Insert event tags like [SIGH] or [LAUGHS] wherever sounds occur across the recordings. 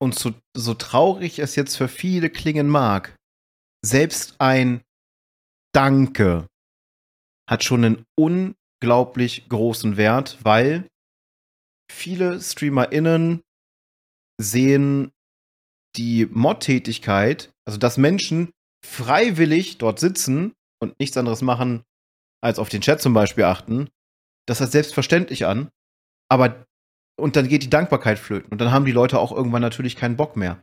Und so, so traurig es jetzt für viele klingen mag, selbst ein Danke hat schon einen unglaublich großen Wert, weil viele StreamerInnen sehen die Mod-Tätigkeit, also dass Menschen freiwillig dort sitzen und nichts anderes machen, als auf den Chat zum Beispiel achten, das als selbstverständlich an. Aber und dann geht die Dankbarkeit flöten. Und dann haben die Leute auch irgendwann natürlich keinen Bock mehr.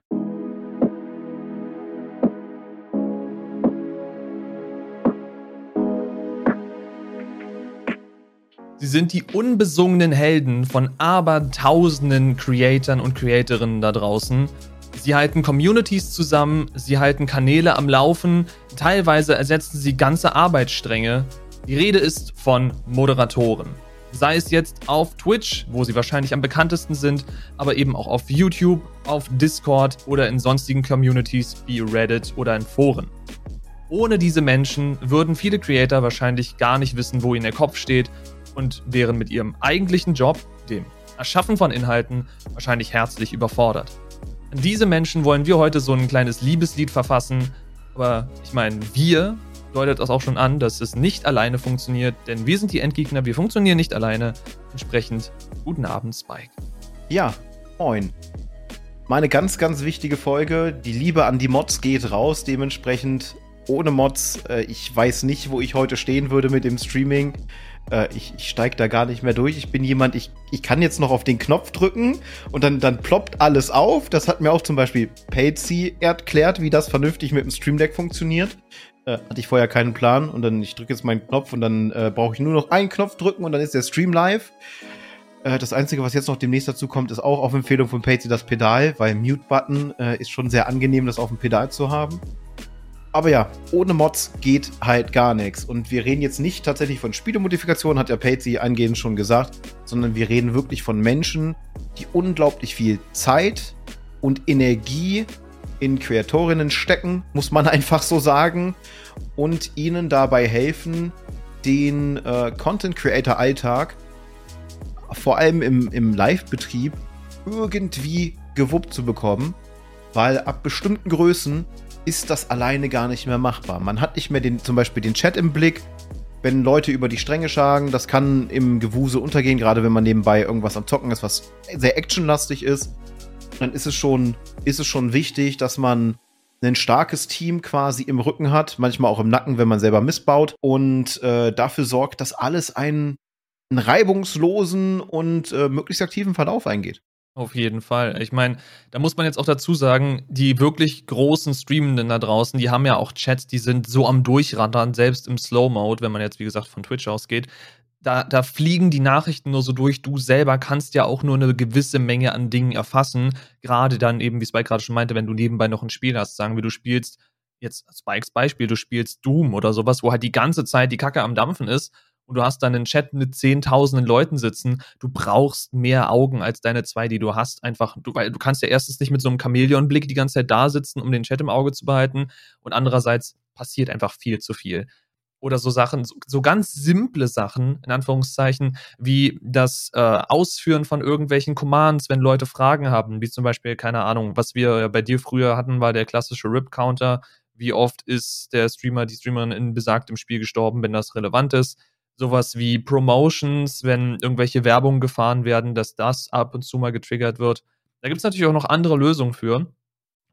Sie sind die unbesungenen Helden von abertausenden Creatoren und Creatorinnen da draußen. Sie halten Communities zusammen, sie halten Kanäle am Laufen, teilweise ersetzen sie ganze Arbeitsstränge. Die Rede ist von Moderatoren sei es jetzt auf Twitch, wo sie wahrscheinlich am bekanntesten sind, aber eben auch auf YouTube, auf Discord oder in sonstigen Communities wie Reddit oder in Foren. Ohne diese Menschen würden viele Creator wahrscheinlich gar nicht wissen, wo ihnen der Kopf steht und wären mit ihrem eigentlichen Job, dem Erschaffen von Inhalten, wahrscheinlich herzlich überfordert. An diese Menschen wollen wir heute so ein kleines Liebeslied verfassen, aber ich meine, wir deutet das auch schon an, dass es nicht alleine funktioniert, denn wir sind die Endgegner, wir funktionieren nicht alleine. Entsprechend, guten Abend, Spike. Ja, moin. Meine ganz, ganz wichtige Folge. Die Liebe an die Mods geht raus. Dementsprechend ohne Mods. Äh, ich weiß nicht, wo ich heute stehen würde mit dem Streaming. Äh, ich, ich steige da gar nicht mehr durch. Ich bin jemand, ich, ich kann jetzt noch auf den Knopf drücken und dann, dann ploppt alles auf. Das hat mir auch zum Beispiel Patsy erklärt, wie das vernünftig mit dem Stream Deck funktioniert. Äh, hatte ich vorher keinen Plan und dann ich drücke jetzt meinen Knopf und dann äh, brauche ich nur noch einen Knopf drücken und dann ist der Stream live. Äh, das Einzige, was jetzt noch demnächst dazu kommt, ist auch auf Empfehlung von Patsy das Pedal, weil Mute-Button äh, ist schon sehr angenehm, das auf dem Pedal zu haben. Aber ja, ohne Mods geht halt gar nichts. Und wir reden jetzt nicht tatsächlich von Spielemodifikation, hat ja Patsy eingehend schon gesagt, sondern wir reden wirklich von Menschen, die unglaublich viel Zeit und Energie in Kreatorinnen stecken, muss man [LAUGHS] einfach so sagen, und ihnen dabei helfen, den äh, Content Creator Alltag vor allem im, im Live-Betrieb irgendwie gewuppt zu bekommen, weil ab bestimmten Größen ist das alleine gar nicht mehr machbar. Man hat nicht mehr den, zum Beispiel den Chat im Blick, wenn Leute über die Stränge schlagen, das kann im Gewuse untergehen, gerade wenn man nebenbei irgendwas am Zocken ist, was sehr actionlastig ist dann ist es schon, ist es schon wichtig, dass man ein starkes Team quasi im Rücken hat, manchmal auch im Nacken, wenn man selber missbaut und äh, dafür sorgt, dass alles einen, einen reibungslosen und äh, möglichst aktiven Verlauf eingeht. Auf jeden Fall. Ich meine, da muss man jetzt auch dazu sagen, die wirklich großen Streamenden da draußen, die haben ja auch Chats, die sind so am Durchrattern, selbst im Slow-Mode, wenn man jetzt, wie gesagt, von Twitch ausgeht da, da fliegen die Nachrichten nur so durch. Du selber kannst ja auch nur eine gewisse Menge an Dingen erfassen. Gerade dann eben, wie Spike gerade schon meinte, wenn du nebenbei noch ein Spiel hast. Sagen wir, du spielst jetzt Spikes Beispiel, du spielst Doom oder sowas, wo halt die ganze Zeit die Kacke am Dampfen ist und du hast dann einen Chat mit zehntausenden Leuten sitzen. Du brauchst mehr Augen als deine zwei, die du hast. Einfach, du, weil du kannst ja erstens nicht mit so einem Chamäleon-Blick die ganze Zeit da sitzen, um den Chat im Auge zu behalten. Und andererseits passiert einfach viel zu viel oder so Sachen, so, ganz simple Sachen, in Anführungszeichen, wie das äh, Ausführen von irgendwelchen Commands, wenn Leute Fragen haben, wie zum Beispiel, keine Ahnung, was wir bei dir früher hatten, war der klassische RIP-Counter. Wie oft ist der Streamer, die Streamerin in besagtem Spiel gestorben, wenn das relevant ist? Sowas wie Promotions, wenn irgendwelche Werbungen gefahren werden, dass das ab und zu mal getriggert wird. Da gibt es natürlich auch noch andere Lösungen für.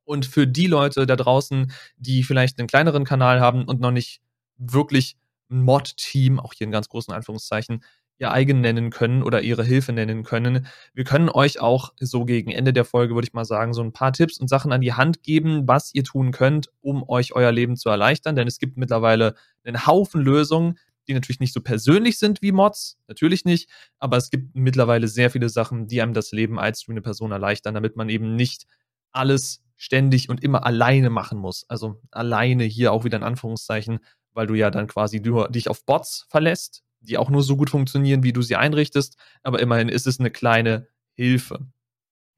Und für die Leute da draußen, die vielleicht einen kleineren Kanal haben und noch nicht wirklich ein Mod-Team, auch hier in ganz großen Anführungszeichen, ihr eigen nennen können oder ihre Hilfe nennen können. Wir können euch auch so gegen Ende der Folge, würde ich mal sagen, so ein paar Tipps und Sachen an die Hand geben, was ihr tun könnt, um euch euer Leben zu erleichtern. Denn es gibt mittlerweile einen Haufen Lösungen, die natürlich nicht so persönlich sind wie Mods, natürlich nicht, aber es gibt mittlerweile sehr viele Sachen, die einem das Leben als streamende Person erleichtern, damit man eben nicht alles ständig und immer alleine machen muss. Also alleine hier auch wieder in Anführungszeichen, weil du ja dann quasi nur dich auf Bots verlässt, die auch nur so gut funktionieren, wie du sie einrichtest, aber immerhin ist es eine kleine Hilfe.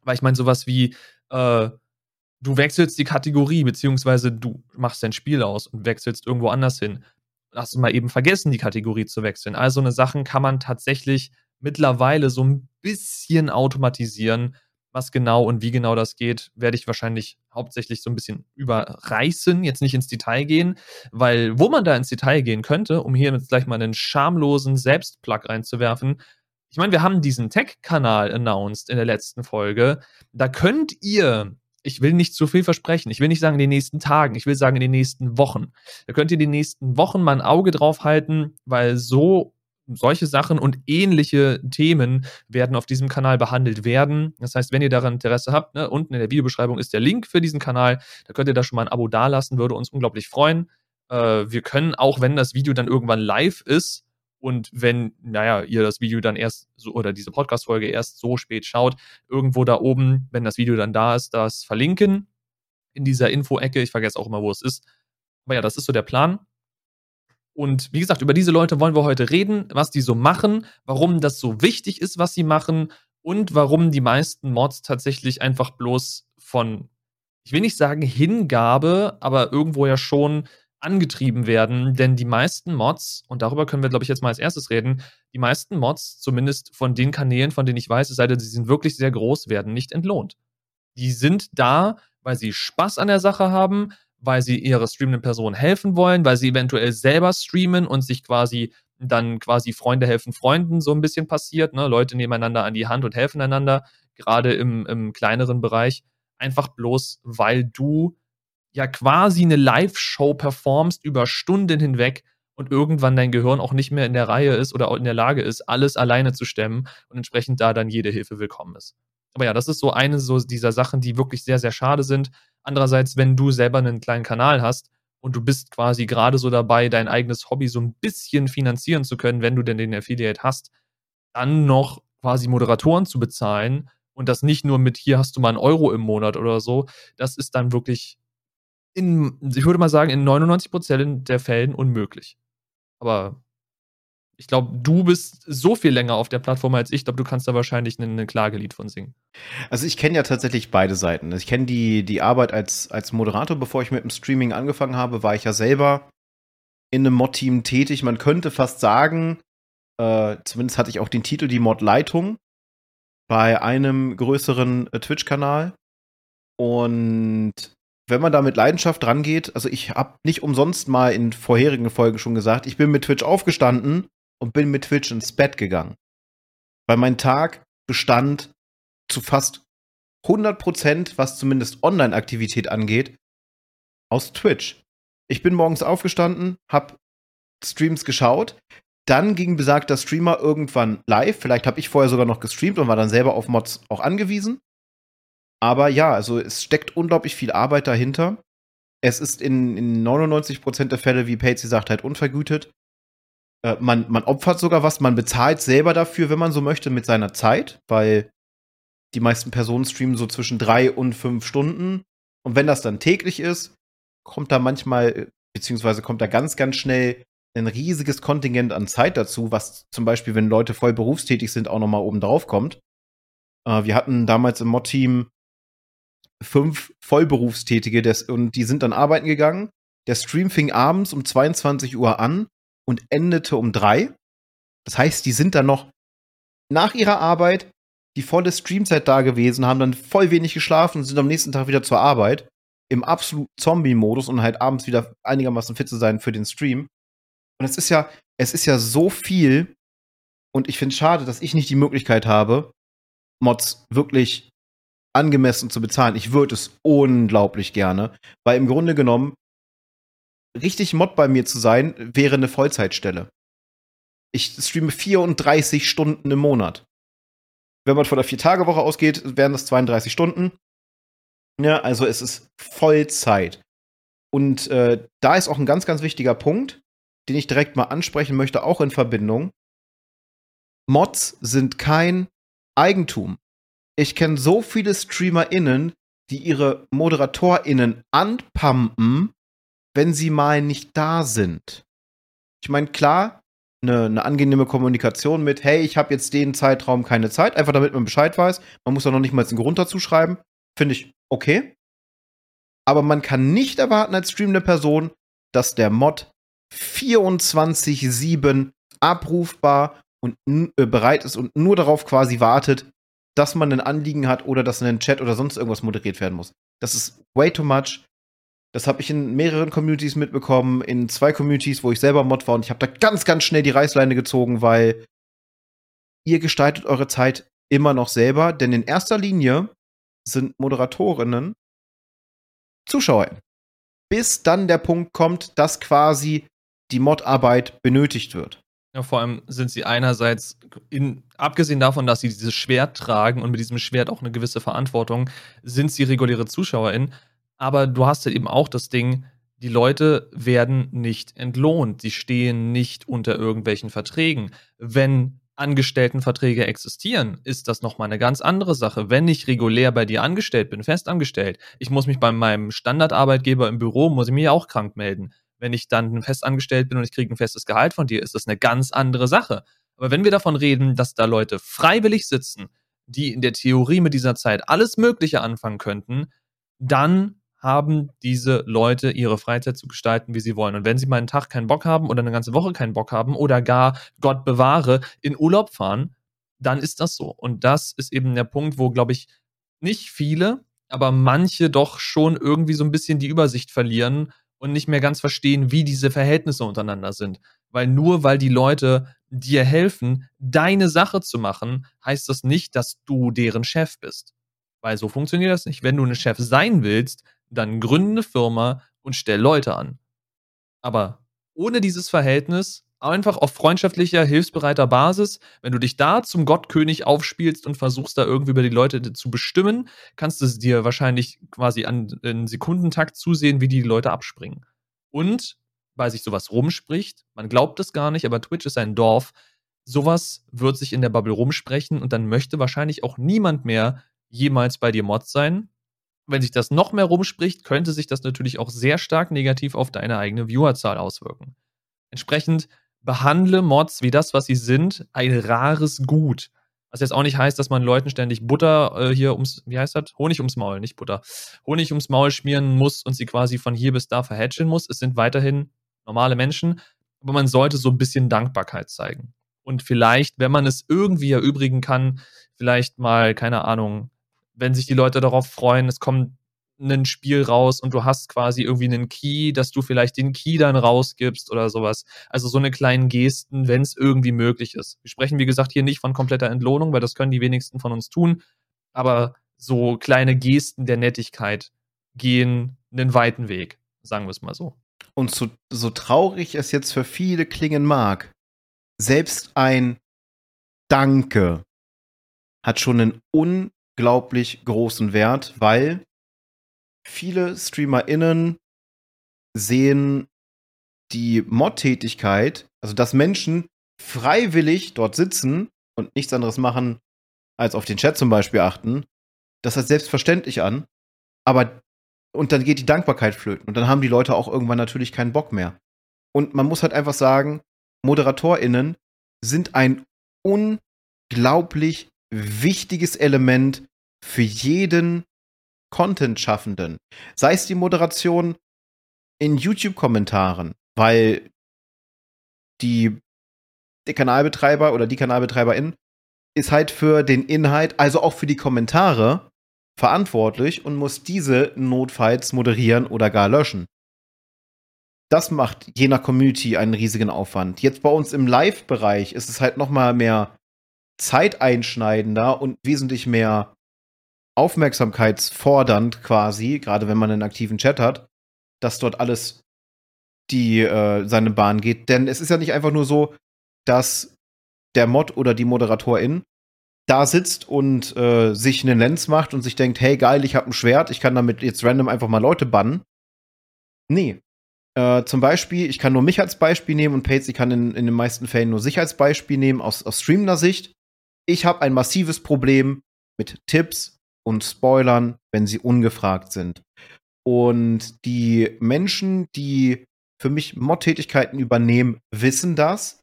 Weil ich meine, sowas wie, äh, du wechselst die Kategorie, beziehungsweise du machst dein Spiel aus und wechselst irgendwo anders hin. Hast du mal eben vergessen, die Kategorie zu wechseln. Also eine Sachen kann man tatsächlich mittlerweile so ein bisschen automatisieren. Was genau und wie genau das geht, werde ich wahrscheinlich hauptsächlich so ein bisschen überreißen, jetzt nicht ins Detail gehen, weil wo man da ins Detail gehen könnte, um hier jetzt gleich mal einen schamlosen Selbstplug reinzuwerfen, ich meine, wir haben diesen Tech-Kanal announced in der letzten Folge. Da könnt ihr, ich will nicht zu viel versprechen, ich will nicht sagen in den nächsten Tagen, ich will sagen in den nächsten Wochen. Da könnt ihr in den nächsten Wochen mal ein Auge drauf halten, weil so solche Sachen und ähnliche Themen werden auf diesem Kanal behandelt werden. Das heißt, wenn ihr daran Interesse habt, ne, unten in der Videobeschreibung ist der Link für diesen Kanal. Da könnt ihr da schon mal ein Abo dalassen, würde uns unglaublich freuen. Äh, wir können auch, wenn das Video dann irgendwann live ist und wenn, naja, ihr das Video dann erst so oder diese Podcast-Folge erst so spät schaut, irgendwo da oben, wenn das Video dann da ist, das verlinken in dieser Info-Ecke. Ich vergesse auch immer, wo es ist. Aber ja, das ist so der Plan. Und wie gesagt, über diese Leute wollen wir heute reden, was die so machen, warum das so wichtig ist, was sie machen und warum die meisten Mods tatsächlich einfach bloß von, ich will nicht sagen Hingabe, aber irgendwo ja schon angetrieben werden. Denn die meisten Mods, und darüber können wir, glaube ich, jetzt mal als erstes reden, die meisten Mods, zumindest von den Kanälen, von denen ich weiß, es sei denn, sie sind wirklich sehr groß, werden nicht entlohnt. Die sind da, weil sie Spaß an der Sache haben, weil sie ihrer streamenden Person helfen wollen, weil sie eventuell selber streamen und sich quasi dann quasi Freunde helfen Freunden so ein bisschen passiert. Ne? Leute nehmen einander an die Hand und helfen einander, gerade im, im kleineren Bereich. Einfach bloß, weil du ja quasi eine Live-Show performst über Stunden hinweg und irgendwann dein Gehirn auch nicht mehr in der Reihe ist oder in der Lage ist, alles alleine zu stemmen und entsprechend da dann jede Hilfe willkommen ist. Aber ja, das ist so eine so dieser Sachen, die wirklich sehr, sehr schade sind. Andererseits, wenn du selber einen kleinen Kanal hast und du bist quasi gerade so dabei, dein eigenes Hobby so ein bisschen finanzieren zu können, wenn du denn den Affiliate hast, dann noch quasi Moderatoren zu bezahlen und das nicht nur mit hier hast du mal einen Euro im Monat oder so, das ist dann wirklich in, ich würde mal sagen, in 99% der Fällen unmöglich. Aber ich glaube, du bist so viel länger auf der Plattform als ich. Ich glaube, du kannst da wahrscheinlich ein Klagelied von singen. Also ich kenne ja tatsächlich beide Seiten. Ich kenne die, die Arbeit als, als Moderator. Bevor ich mit dem Streaming angefangen habe, war ich ja selber in einem Mod-Team tätig. Man könnte fast sagen, äh, zumindest hatte ich auch den Titel die Mod-Leitung bei einem größeren äh, Twitch-Kanal. Und wenn man da mit Leidenschaft rangeht, also ich habe nicht umsonst mal in vorherigen Folgen schon gesagt, ich bin mit Twitch aufgestanden und bin mit Twitch ins Bett gegangen. Weil mein Tag bestand zu fast 100 Prozent, was zumindest Online-Aktivität angeht, aus Twitch. Ich bin morgens aufgestanden, hab Streams geschaut, dann ging besagter Streamer irgendwann live. Vielleicht habe ich vorher sogar noch gestreamt und war dann selber auf Mods auch angewiesen. Aber ja, also es steckt unglaublich viel Arbeit dahinter. Es ist in, in 99% der Fälle, wie Patsy sagt, halt unvergütet. Äh, man, man opfert sogar was, man bezahlt selber dafür, wenn man so möchte, mit seiner Zeit, weil die meisten Personen streamen so zwischen drei und fünf Stunden. Und wenn das dann täglich ist, kommt da manchmal, beziehungsweise kommt da ganz, ganz schnell ein riesiges Kontingent an Zeit dazu, was zum Beispiel, wenn Leute voll berufstätig sind, auch nochmal oben drauf kommt. Äh, wir hatten damals im Mod-Team fünf Vollberufstätige des, und die sind dann arbeiten gegangen. Der Stream fing abends um 22 Uhr an und endete um drei. Das heißt, die sind dann noch nach ihrer Arbeit die volle Streamzeit da gewesen, haben dann voll wenig geschlafen und sind am nächsten Tag wieder zur Arbeit im absoluten Zombie-Modus und halt abends wieder einigermaßen fit zu sein für den Stream. Und es ist ja, es ist ja so viel und ich finde es schade, dass ich nicht die Möglichkeit habe, Mods wirklich angemessen zu bezahlen. Ich würde es unglaublich gerne, weil im Grunde genommen richtig Mod bei mir zu sein, wäre eine Vollzeitstelle. Ich streame 34 Stunden im Monat. Wenn man von der Vier-Tage-Woche ausgeht, wären das 32 Stunden. Ja, also es ist Vollzeit. Und äh, da ist auch ein ganz, ganz wichtiger Punkt, den ich direkt mal ansprechen möchte, auch in Verbindung. Mods sind kein Eigentum ich kenne so viele StreamerInnen, die ihre ModeratorInnen anpumpen, wenn sie mal nicht da sind. Ich meine, klar, eine, eine angenehme Kommunikation mit, hey, ich habe jetzt den Zeitraum keine Zeit, einfach damit man Bescheid weiß. Man muss da noch nicht mal einen Grund dazu schreiben. Finde ich okay. Aber man kann nicht erwarten als streamende Person, dass der Mod 24-7 abrufbar und äh, bereit ist und nur darauf quasi wartet, dass man ein Anliegen hat oder dass ein Chat oder sonst irgendwas moderiert werden muss. Das ist way too much. Das habe ich in mehreren Communities mitbekommen, in zwei Communities, wo ich selber Mod war und ich habe da ganz, ganz schnell die Reißleine gezogen, weil ihr gestaltet eure Zeit immer noch selber, denn in erster Linie sind Moderatorinnen Zuschauer. Bis dann der Punkt kommt, dass quasi die Modarbeit benötigt wird. Ja, vor allem sind sie einerseits, in, abgesehen davon, dass sie dieses Schwert tragen und mit diesem Schwert auch eine gewisse Verantwortung, sind sie reguläre ZuschauerInnen. Aber du hast ja eben auch das Ding, die Leute werden nicht entlohnt. Sie stehen nicht unter irgendwelchen Verträgen. Wenn Angestelltenverträge existieren, ist das nochmal eine ganz andere Sache. Wenn ich regulär bei dir angestellt bin, fest angestellt, ich muss mich bei meinem Standardarbeitgeber im Büro, muss ich mich auch krank melden. Wenn ich dann fest angestellt bin und ich kriege ein festes Gehalt von dir, ist das eine ganz andere Sache. Aber wenn wir davon reden, dass da Leute freiwillig sitzen, die in der Theorie mit dieser Zeit alles Mögliche anfangen könnten, dann haben diese Leute ihre Freizeit zu gestalten, wie sie wollen. Und wenn sie mal einen Tag keinen Bock haben oder eine ganze Woche keinen Bock haben oder gar, Gott bewahre, in Urlaub fahren, dann ist das so. Und das ist eben der Punkt, wo, glaube ich, nicht viele, aber manche doch schon irgendwie so ein bisschen die Übersicht verlieren und nicht mehr ganz verstehen, wie diese Verhältnisse untereinander sind. Weil nur weil die Leute dir helfen, deine Sache zu machen, heißt das nicht, dass du deren Chef bist. Weil so funktioniert das nicht. Wenn du ein Chef sein willst, dann gründe eine Firma und stell Leute an. Aber ohne dieses Verhältnis, einfach auf freundschaftlicher, hilfsbereiter Basis, wenn du dich da zum Gottkönig aufspielst und versuchst da irgendwie über die Leute zu bestimmen, kannst du es dir wahrscheinlich quasi an in Sekundentakt zusehen, wie die Leute abspringen. Und weil sich sowas rumspricht, man glaubt es gar nicht, aber Twitch ist ein Dorf. Sowas wird sich in der Bubble rumsprechen und dann möchte wahrscheinlich auch niemand mehr jemals bei dir Mod sein, wenn sich das noch mehr rumspricht, könnte sich das natürlich auch sehr stark negativ auf deine eigene Viewerzahl auswirken. Entsprechend behandle Mods wie das, was sie sind, ein rares Gut. Was jetzt auch nicht heißt, dass man Leuten ständig Butter äh, hier ums, wie heißt das? Honig ums Maul, nicht Butter. Honig ums Maul schmieren muss und sie quasi von hier bis da verhätscheln muss. Es sind weiterhin normale Menschen, aber man sollte so ein bisschen Dankbarkeit zeigen. Und vielleicht, wenn man es irgendwie erübrigen kann, vielleicht mal, keine Ahnung, wenn sich die Leute darauf freuen, es kommt ein Spiel raus und du hast quasi irgendwie einen Key, dass du vielleicht den Key dann rausgibst oder sowas. Also so eine kleinen Gesten, wenn es irgendwie möglich ist. Wir sprechen, wie gesagt, hier nicht von kompletter Entlohnung, weil das können die wenigsten von uns tun. Aber so kleine Gesten der Nettigkeit gehen einen weiten Weg, sagen wir es mal so. Und so, so traurig es jetzt für viele klingen mag, selbst ein Danke hat schon einen un unglaublich großen Wert, weil viele StreamerInnen sehen die Mod-Tätigkeit, also dass Menschen freiwillig dort sitzen und nichts anderes machen, als auf den Chat zum Beispiel achten, das als selbstverständlich an. Aber, und dann geht die Dankbarkeit flöten. Und dann haben die Leute auch irgendwann natürlich keinen Bock mehr. Und man muss halt einfach sagen, ModeratorInnen sind ein unglaublich wichtiges Element für jeden Content-Schaffenden. Sei es die Moderation in YouTube-Kommentaren, weil die, der Kanalbetreiber oder die Kanalbetreiberin ist halt für den Inhalt, also auch für die Kommentare, verantwortlich und muss diese notfalls moderieren oder gar löschen. Das macht je nach Community einen riesigen Aufwand. Jetzt bei uns im Live-Bereich ist es halt noch mal mehr zeiteinschneidender und wesentlich mehr aufmerksamkeitsfordernd quasi, gerade wenn man einen aktiven Chat hat, dass dort alles die äh, seine Bahn geht. Denn es ist ja nicht einfach nur so, dass der Mod oder die Moderatorin da sitzt und äh, sich einen Lens macht und sich denkt, hey geil, ich habe ein Schwert, ich kann damit jetzt random einfach mal Leute bannen. Nee. Äh, zum Beispiel, ich kann nur mich als Beispiel nehmen und Pates, ich kann in, in den meisten Fällen nur sich als Beispiel nehmen aus, aus streamender Sicht ich habe ein massives Problem mit Tipps und Spoilern, wenn sie ungefragt sind. Und die Menschen, die für mich Mod-Tätigkeiten übernehmen, wissen das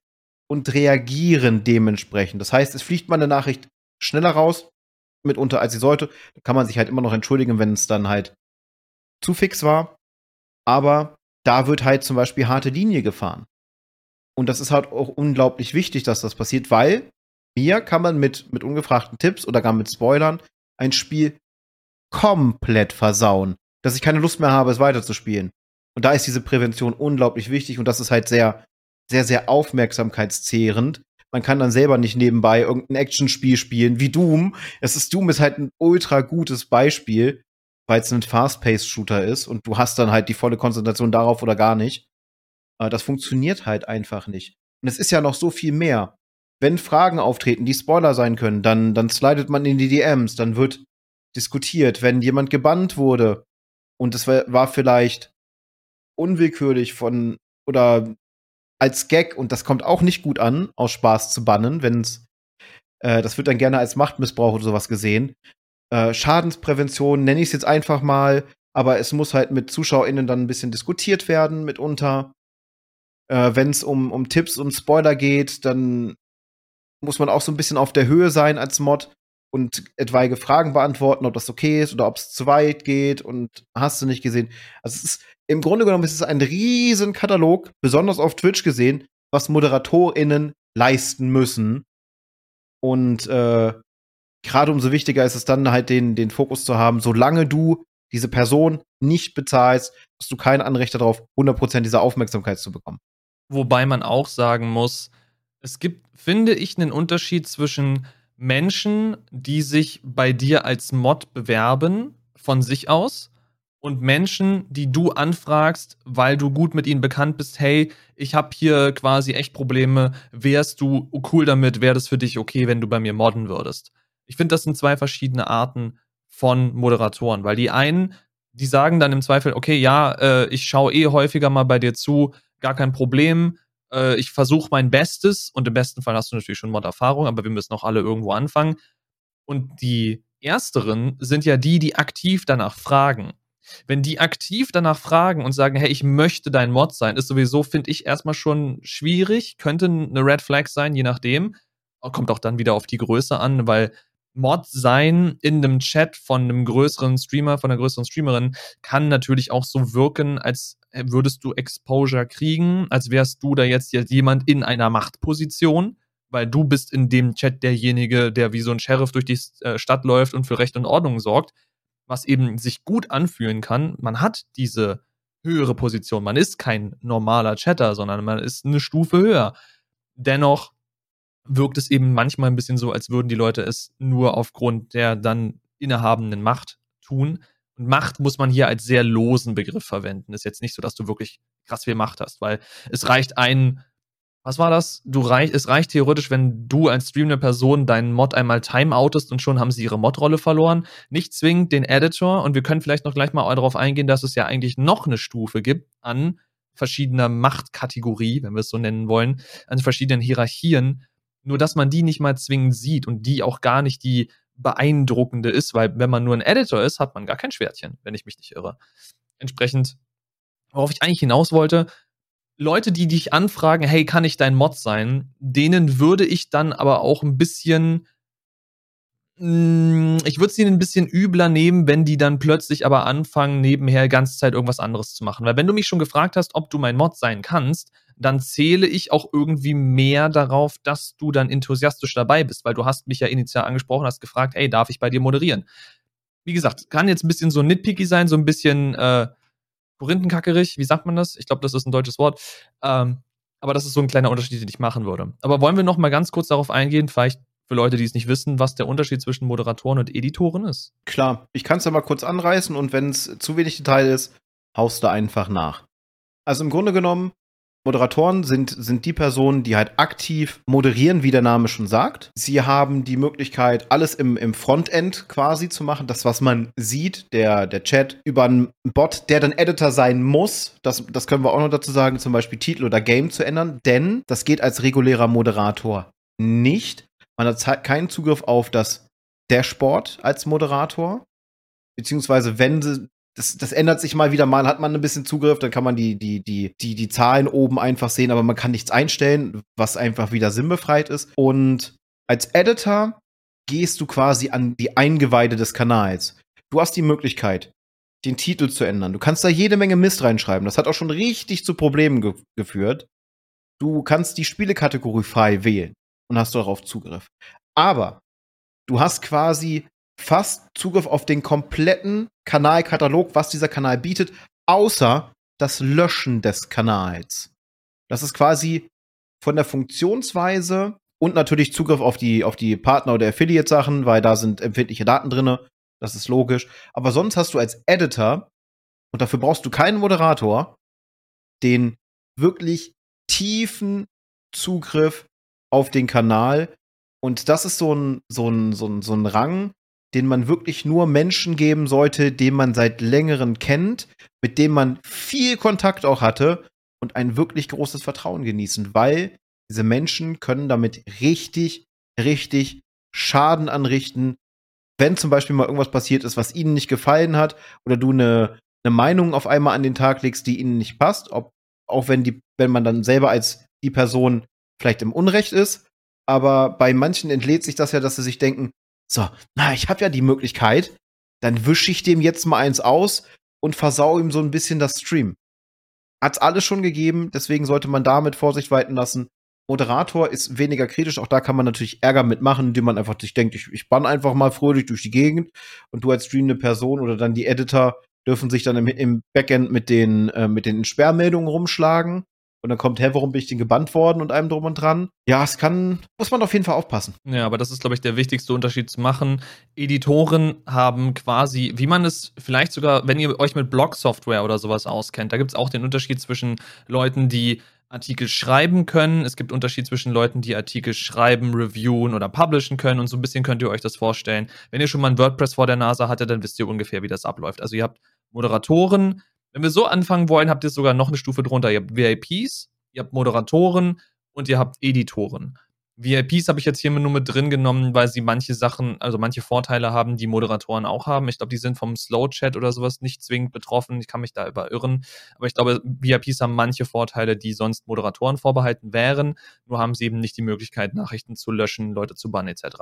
und reagieren dementsprechend. Das heißt, es fliegt mal eine Nachricht schneller raus, mitunter als sie sollte. Da kann man sich halt immer noch entschuldigen, wenn es dann halt zu fix war. Aber da wird halt zum Beispiel harte Linie gefahren. Und das ist halt auch unglaublich wichtig, dass das passiert, weil Mir kann man mit, mit ungefragten Tipps oder gar mit Spoilern ein Spiel komplett versauen, dass ich keine Lust mehr habe, es weiterzuspielen. Und da ist diese Prävention unglaublich wichtig und das ist halt sehr, sehr, sehr aufmerksamkeitszehrend. Man kann dann selber nicht nebenbei irgendein Actionspiel spielen wie Doom. Es ist Doom ist halt ein ultra gutes Beispiel, weil es ein Fast-Paced-Shooter ist und du hast dann halt die volle Konzentration darauf oder gar nicht. Das funktioniert halt einfach nicht. Und es ist ja noch so viel mehr. Wenn Fragen auftreten, die Spoiler sein können, dann, dann slidet man in die DMs, dann wird diskutiert. Wenn jemand gebannt wurde und es war vielleicht unwillkürlich von oder als Gag und das kommt auch nicht gut an, aus Spaß zu bannen, wenn es äh, das wird dann gerne als Machtmissbrauch oder sowas gesehen. Äh, Schadensprävention nenne ich es jetzt einfach mal, aber es muss halt mit ZuschauerInnen dann ein bisschen diskutiert werden mitunter. Äh, wenn es um, um Tipps und Spoiler geht, dann muss man auch so ein bisschen auf der Höhe sein als Mod und etwaige Fragen beantworten, ob das okay ist oder ob es zu weit geht und hast du nicht gesehen. Also es ist im Grunde genommen ist es ein riesen Katalog, besonders auf Twitch gesehen, was ModeratorInnen leisten müssen. Und äh, gerade umso wichtiger ist es dann halt den, den Fokus zu haben, solange du diese Person nicht bezahlst, hast du kein Anrecht darauf, 100% dieser Aufmerksamkeit zu bekommen. Wobei man auch sagen muss, es gibt, finde ich, einen Unterschied zwischen Menschen, die sich bei dir als Mod bewerben von sich aus und Menschen, die du anfragst, weil du gut mit ihnen bekannt bist, hey, ich habe hier quasi echt Probleme, wärst du cool damit, wäre das für dich okay, wenn du bei mir modden würdest. Ich finde, das sind zwei verschiedene Arten von Moderatoren, weil die einen, die sagen dann im Zweifel, okay, ja, äh, ich schaue eh häufiger mal bei dir zu, gar kein Problem, äh, ich versuche mein Bestes und im besten Fall hast du natürlich schon Mod-Erfahrung, aber wir müssen auch alle irgendwo anfangen. Und die ersteren sind ja die, die aktiv danach fragen. Wenn die aktiv danach fragen und sagen, hey, ich möchte dein Mod sein, ist sowieso, finde ich, erstmal schon schwierig, könnte eine Red Flag sein, je nachdem. Kommt auch dann wieder auf die Größe an, weil Mod sein in einem Chat von einem größeren Streamer, von einer größeren Streamerin, kann natürlich auch so wirken, als würdest du Exposure kriegen, als wärst du da jetzt jemand in einer Machtposition, weil du bist in dem Chat derjenige, der wie so ein Sheriff durch die äh, Stadt läuft und für Recht und Ordnung sorgt, was eben sich gut anfühlen kann. Man hat diese höhere Position. Man ist kein normaler Chatter, sondern man ist eine Stufe höher. Dennoch wirkt es eben manchmal ein bisschen so, als würden die Leute es nur aufgrund der dann innehabenden Macht tun. Und Macht muss man hier als sehr losen Begriff verwenden. Ist jetzt nicht so, dass du wirklich krass viel Macht hast, weil es reicht ein, was war das? Du reich, es reicht theoretisch, wenn du als streamende Person deinen Mod einmal timeoutest und schon haben sie ihre Mod-Rolle verloren. Nicht zwingend den Editor. Und wir können vielleicht noch gleich mal darauf eingehen, dass es ja eigentlich noch eine Stufe gibt an verschiedener Machtkategorie, wenn wir es so nennen wollen, an verschiedenen Hierarchien, nur, dass man die nicht mal zwingend sieht und die auch gar nicht die beeindruckende ist, weil wenn man nur ein Editor ist, hat man gar kein Schwertchen, wenn ich mich nicht irre. Entsprechend, worauf ich eigentlich hinaus wollte, Leute, die dich anfragen, hey, kann ich dein Mod sein, denen würde ich dann aber auch ein bisschen hm, ich würde es ihnen ein bisschen übler nehmen, wenn die dann plötzlich aber anfangen, nebenher ganze Zeit irgendwas anderes zu machen. Weil wenn du mich schon gefragt hast, ob du mein Mod sein kannst, dann zähle ich auch irgendwie mehr darauf, dass du dann enthusiastisch dabei bist, weil du hast mich ja initial angesprochen, hast gefragt, hey, darf ich bei dir moderieren? Wie gesagt, kann jetzt ein bisschen so nitpicky sein, so ein bisschen äh, korinthenkackerig, wie sagt man das? Ich glaube, das ist ein deutsches Wort. Ähm, aber das ist so ein kleiner Unterschied, den ich machen würde. Aber wollen wir noch mal ganz kurz darauf eingehen, vielleicht für Leute, die es nicht wissen, was der Unterschied zwischen Moderatoren und Editoren ist? Klar, ich kann es ja mal kurz anreißen und wenn es zu wenig Detail ist, haust du einfach nach. Also im Grunde genommen, Moderatoren sind, sind die Personen, die halt aktiv moderieren, wie der Name schon sagt. Sie haben die Möglichkeit, alles im, im Frontend quasi zu machen. Das, was man sieht, der, der Chat über einen Bot, der dann Editor sein muss. Das, das können wir auch noch dazu sagen, zum Beispiel Titel oder Game zu ändern. Denn das geht als regulärer Moderator nicht. Man hat keinen Zugriff auf das Dashboard als Moderator. Beziehungsweise, wenn sie, das, das ändert sich mal wieder, mal hat man ein bisschen Zugriff, dann kann man die, die, die, die, die Zahlen oben einfach sehen, aber man kann nichts einstellen, was einfach wieder sinnbefreit ist. Und als Editor gehst du quasi an die Eingeweide des Kanals. Du hast die Möglichkeit, den Titel zu ändern. Du kannst da jede Menge Mist reinschreiben. Das hat auch schon richtig zu Problemen ge geführt. Du kannst die Spielekategorie frei wählen. und hast darauf Zugriff. Aber du hast quasi fast Zugriff auf den kompletten Kanalkatalog, was dieser Kanal bietet, außer das Löschen des Kanals. Das ist quasi von der Funktionsweise und natürlich Zugriff auf die, auf die Partner- oder Affiliate-Sachen, weil da sind empfindliche Daten drin. Das ist logisch. Aber sonst hast du als Editor, und dafür brauchst du keinen Moderator, den wirklich tiefen Zugriff auf den Kanal. Und das ist so ein, so ein, so ein, so ein Rang, den man wirklich nur Menschen geben sollte, den man seit längerem kennt, mit dem man viel Kontakt auch hatte und ein wirklich großes Vertrauen genießen, weil diese Menschen können damit richtig, richtig Schaden anrichten, wenn zum Beispiel mal irgendwas passiert ist, was ihnen nicht gefallen hat oder du eine, eine Meinung auf einmal an den Tag legst, die ihnen nicht passt, ob, auch wenn die, wenn man dann selber als die Person vielleicht im Unrecht ist, aber bei manchen entlädt sich das ja, dass sie sich denken, so, na, ich habe ja die Möglichkeit, dann wische ich dem jetzt mal eins aus und versau ihm so ein bisschen das Stream. Hat's alles schon gegeben, deswegen sollte man damit Vorsicht walten lassen. Moderator ist weniger kritisch, auch da kann man natürlich Ärger mitmachen, indem man einfach sich denkt, ich, ich bann einfach mal fröhlich durch die Gegend und du als streamende Person oder dann die Editor dürfen sich dann im, im Backend mit den, äh, mit den Sperrmeldungen rumschlagen. Und dann kommt, hä, warum bin ich denn gebannt worden und allem drum und dran? Ja, es kann, muss man auf jeden Fall aufpassen. Ja, aber das ist, glaube ich, der wichtigste Unterschied zu machen. Editoren haben quasi, wie man es vielleicht sogar, wenn ihr euch mit Blog-Software oder sowas auskennt, da gibt es auch den Unterschied zwischen Leuten, die Artikel schreiben können. Es gibt Unterschied zwischen Leuten, die Artikel schreiben, reviewen oder publishen können. Und so ein bisschen könnt ihr euch das vorstellen. Wenn ihr schon mal ein WordPress vor der Nase hattet, dann wisst ihr ungefähr, wie das abläuft. Also ihr habt Moderatoren, wenn wir so anfangen wollen, habt ihr sogar noch eine Stufe drunter. Ihr habt VIPs, ihr habt Moderatoren und ihr habt Editoren. VIPs habe ich jetzt hier nur mit drin genommen, weil sie manche Sachen, also manche Vorteile haben, die Moderatoren auch haben. Ich glaube, die sind vom Slow Chat oder sowas nicht zwingend betroffen. Ich kann mich da überirren. Aber ich glaube, VIPs haben manche Vorteile, die sonst Moderatoren vorbehalten wären. Nur haben sie eben nicht die Möglichkeit, Nachrichten zu löschen, Leute zu bannen etc.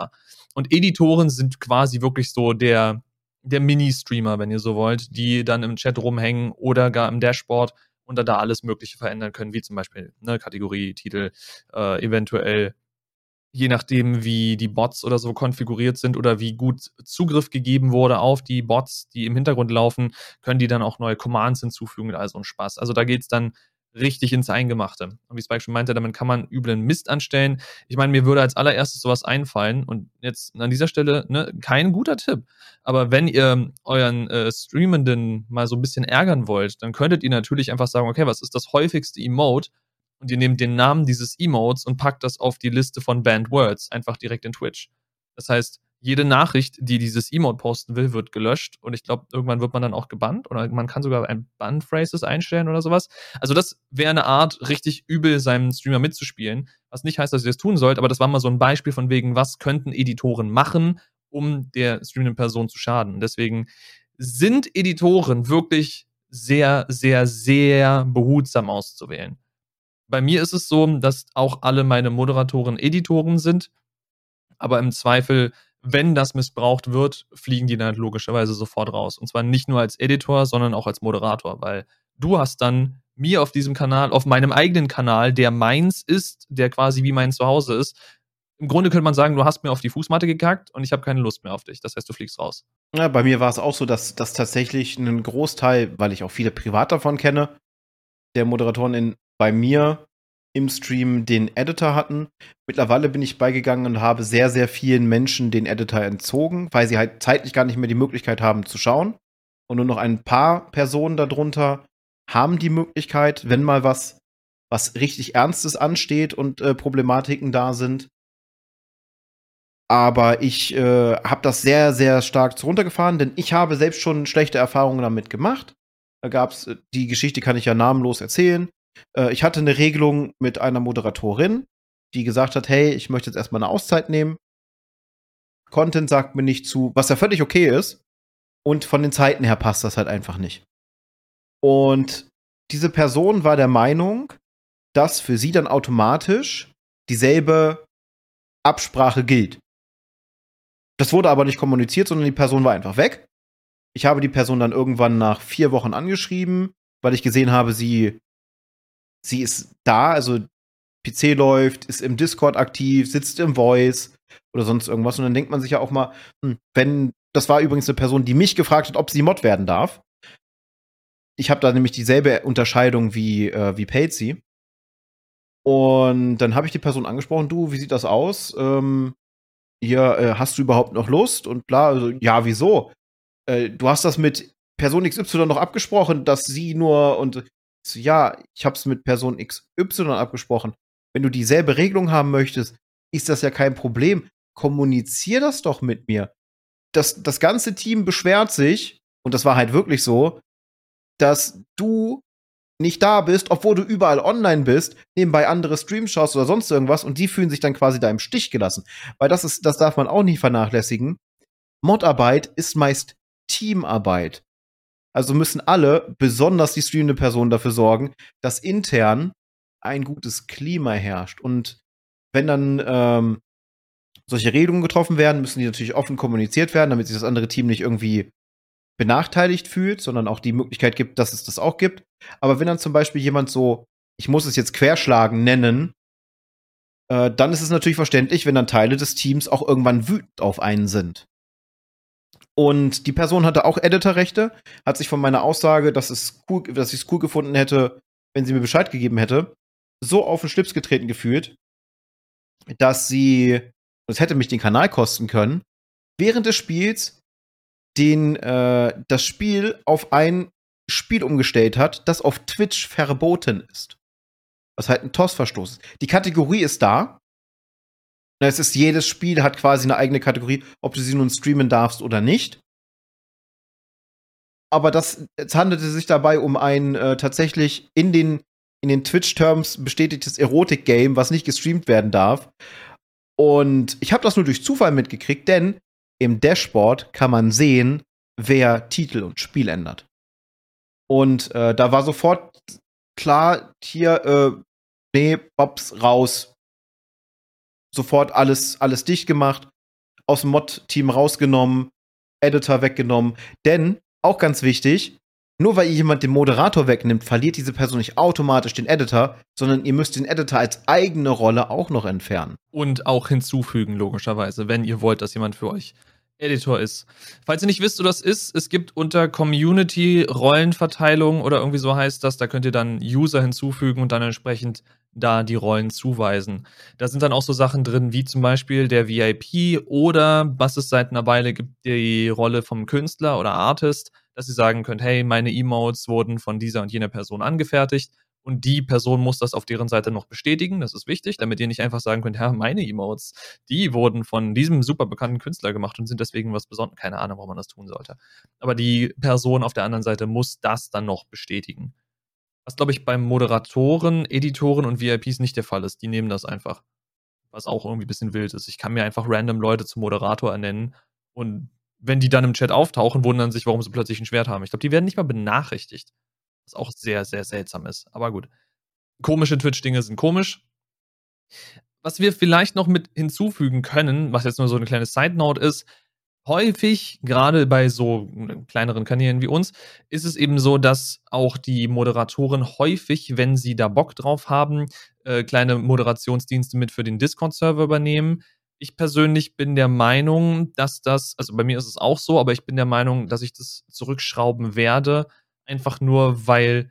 Und Editoren sind quasi wirklich so der, der Mini-Streamer, wenn ihr so wollt, die dann im Chat rumhängen oder gar im Dashboard und da alles Mögliche verändern können, wie zum Beispiel ne, Kategorie, Titel, äh, eventuell je nachdem, wie die Bots oder so konfiguriert sind oder wie gut Zugriff gegeben wurde auf die Bots, die im Hintergrund laufen, können die dann auch neue Commands hinzufügen und all so ein Spaß. Also da geht es dann richtig ins Eingemachte. Und wie Spike schon meinte, damit kann man üblen Mist anstellen. Ich meine, mir würde als allererstes sowas einfallen und jetzt an dieser Stelle ne, kein guter Tipp. Aber wenn ihr euren äh, Streamenden mal so ein bisschen ärgern wollt, dann könntet ihr natürlich einfach sagen, okay, was ist das häufigste Emote? Und ihr nehmt den Namen dieses Emotes und packt das auf die Liste von Banned Words, einfach direkt in Twitch. Das heißt, jede Nachricht, die dieses Emote posten will, wird gelöscht und ich glaube, irgendwann wird man dann auch gebannt oder man kann sogar ein Ban-Phrases einstellen oder sowas. Also das wäre eine Art, richtig übel seinem Streamer mitzuspielen, was nicht heißt, dass ihr das tun sollt, aber das war mal so ein Beispiel von wegen, was könnten Editoren machen, um der streamenden Person zu schaden. deswegen sind Editoren wirklich sehr, sehr, sehr behutsam auszuwählen. Bei mir ist es so, dass auch alle meine Moderatoren Editoren sind, aber im Zweifel wenn das missbraucht wird, fliegen die dann logischerweise sofort raus. Und zwar nicht nur als Editor, sondern auch als Moderator, weil du hast dann mir auf diesem Kanal, auf meinem eigenen Kanal, der meins ist, der quasi wie mein Zuhause ist, im Grunde könnte man sagen, du hast mir auf die Fußmatte gekackt und ich habe keine Lust mehr auf dich. Das heißt, du fliegst raus. Ja, bei mir war es auch so, dass, dass tatsächlich ein Großteil, weil ich auch viele privat davon kenne, der Moderatoren in, bei mir im Stream den Editor hatten. Mittlerweile bin ich beigegangen und habe sehr, sehr vielen Menschen den Editor entzogen, weil sie halt zeitlich gar nicht mehr die Möglichkeit haben zu schauen. Und nur noch ein paar Personen darunter haben die Möglichkeit, wenn mal was, was richtig Ernstes ansteht und äh, Problematiken da sind. Aber ich äh, habe das sehr, sehr stark runtergefahren, denn ich habe selbst schon schlechte Erfahrungen damit gemacht. Da gab es, äh, die Geschichte kann ich ja namenlos erzählen. Äh, ich hatte eine Regelung mit einer Moderatorin, die gesagt hat, hey, ich möchte jetzt erstmal eine Auszeit nehmen. Content sagt mir nicht zu, was ja völlig okay ist. Und von den Zeiten her passt das halt einfach nicht. Und diese Person war der Meinung, dass für sie dann automatisch dieselbe Absprache gilt. Das wurde aber nicht kommuniziert, sondern die Person war einfach weg. Ich habe die Person dann irgendwann nach vier Wochen angeschrieben, weil ich gesehen habe, sie sie ist da, also PC läuft, ist im Discord aktiv, sitzt im Voice oder sonst irgendwas. Und dann denkt man sich ja auch mal, hm, wenn, das war übrigens eine Person, die mich gefragt hat, ob sie Mod werden darf. Ich habe da nämlich dieselbe Unterscheidung wie, äh, wie Patsy. Und dann habe ich die Person angesprochen, du, wie sieht das aus? Ähm, hier, äh, hast du überhaupt noch Lust? Und klar, also, ja, wieso? Äh, du hast das mit Person XY noch abgesprochen, dass sie nur und ja, ich habe es mit Person XY abgesprochen. Wenn du dieselbe Regelung haben möchtest, ist das ja kein Problem. Kommunizier das doch mit mir. Das, das ganze Team beschwert sich, und das war halt wirklich so, dass du nicht da bist, obwohl du überall online bist, nebenbei andere Streams schaust oder sonst irgendwas und die fühlen sich dann quasi da im Stich gelassen. Weil das ist, das darf man auch nicht vernachlässigen. Modarbeit ist meist Teamarbeit. Also müssen alle, besonders die streamende Person, dafür sorgen, dass intern ein gutes Klima herrscht. Und wenn dann ähm, solche Regelungen getroffen werden, müssen die natürlich offen kommuniziert werden, damit sich das andere Team nicht irgendwie benachteiligt fühlt, sondern auch die Möglichkeit gibt, dass es das auch gibt. Aber wenn dann zum Beispiel jemand so, ich muss es jetzt querschlagen nennen, äh, dann ist es natürlich verständlich, wenn dann Teile des Teams auch irgendwann wütend auf einen sind. Und die Person hatte auch Editorrechte, hat sich von meiner Aussage, dass es cool, dass ich es cool gefunden hätte, wenn sie mir Bescheid gegeben hätte, so auf den Schlips getreten gefühlt, dass sie, das hätte mich den Kanal kosten können, während des Spiels den äh, das Spiel auf ein Spiel umgestellt hat, das auf Twitch verboten ist. Was halt ein TOS-Verstoß ist. Die Kategorie ist da, es ist jedes Spiel hat quasi eine eigene Kategorie, ob du sie nun streamen darfst oder nicht. Aber das, es handelte sich dabei um ein äh, tatsächlich in den, in den Twitch-Terms bestätigtes Erotik-Game, was nicht gestreamt werden darf. Und ich habe das nur durch Zufall mitgekriegt, denn im Dashboard kann man sehen, wer Titel und Spiel ändert. Und äh, da war sofort klar, hier, äh, nee, Bobs raus, sofort alles, alles dicht gemacht, aus dem Mod-Team rausgenommen, Editor weggenommen. Denn, auch ganz wichtig, nur weil jemand den Moderator wegnimmt, verliert diese Person nicht automatisch den Editor, sondern ihr müsst den Editor als eigene Rolle auch noch entfernen. Und auch hinzufügen, logischerweise, wenn ihr wollt, dass jemand für euch Editor ist. Falls ihr nicht wisst, wo das ist, es gibt unter Community Rollenverteilung oder irgendwie so heißt das, da könnt ihr dann User hinzufügen und dann entsprechend da die Rollen zuweisen. Da sind dann auch so Sachen drin, wie zum Beispiel der VIP oder was es seit einer Weile gibt, die Rolle vom Künstler oder Artist, dass ihr sagen könnt, hey, meine Emotes wurden von dieser und jener Person angefertigt und die Person muss das auf deren Seite noch bestätigen. Das ist wichtig, damit ihr nicht einfach sagen könnt, ja, meine Emotes, die wurden von diesem super bekannten Künstler gemacht und sind deswegen was Besonderes. Keine Ahnung, warum man das tun sollte. Aber die Person auf der anderen Seite muss das dann noch bestätigen. Was, glaube ich, beim Moderatoren, Editoren und VIPs nicht der Fall ist. Die nehmen das einfach. Was auch irgendwie ein bisschen wild ist. Ich kann mir einfach random Leute zum Moderator ernennen und wenn die dann im Chat auftauchen, wundern sich, warum sie plötzlich ein Schwert haben. Ich glaube, die werden nicht mal benachrichtigt. Was auch sehr, sehr seltsam ist. Aber gut. Komische Twitch-Dinge sind komisch. Was wir vielleicht noch mit hinzufügen können, was jetzt nur so eine kleine Side-Note ist, häufig, gerade bei so kleineren Kanälen wie uns, ist es eben so, dass auch die Moderatoren häufig, wenn sie da Bock drauf haben, äh, kleine Moderationsdienste mit für den Discord-Server übernehmen. Ich persönlich bin der Meinung, dass das, also bei mir ist es auch so, aber ich bin der Meinung, dass ich das zurückschrauben werde, einfach nur, weil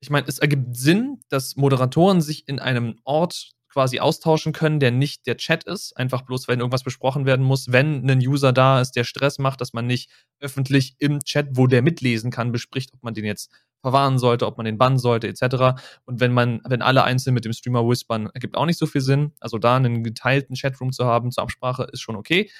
ich meine, es ergibt Sinn, dass Moderatoren sich in einem Ort quasi austauschen können, der nicht der Chat ist, einfach bloß, wenn irgendwas besprochen werden muss, wenn ein User da ist, der Stress macht, dass man nicht öffentlich im Chat, wo der mitlesen kann, bespricht, ob man den jetzt verwahren sollte, ob man den bannen sollte, etc. Und wenn man, wenn alle einzeln mit dem Streamer whispern, ergibt auch nicht so viel Sinn. Also da einen geteilten Chatroom zu haben zur Absprache ist schon okay.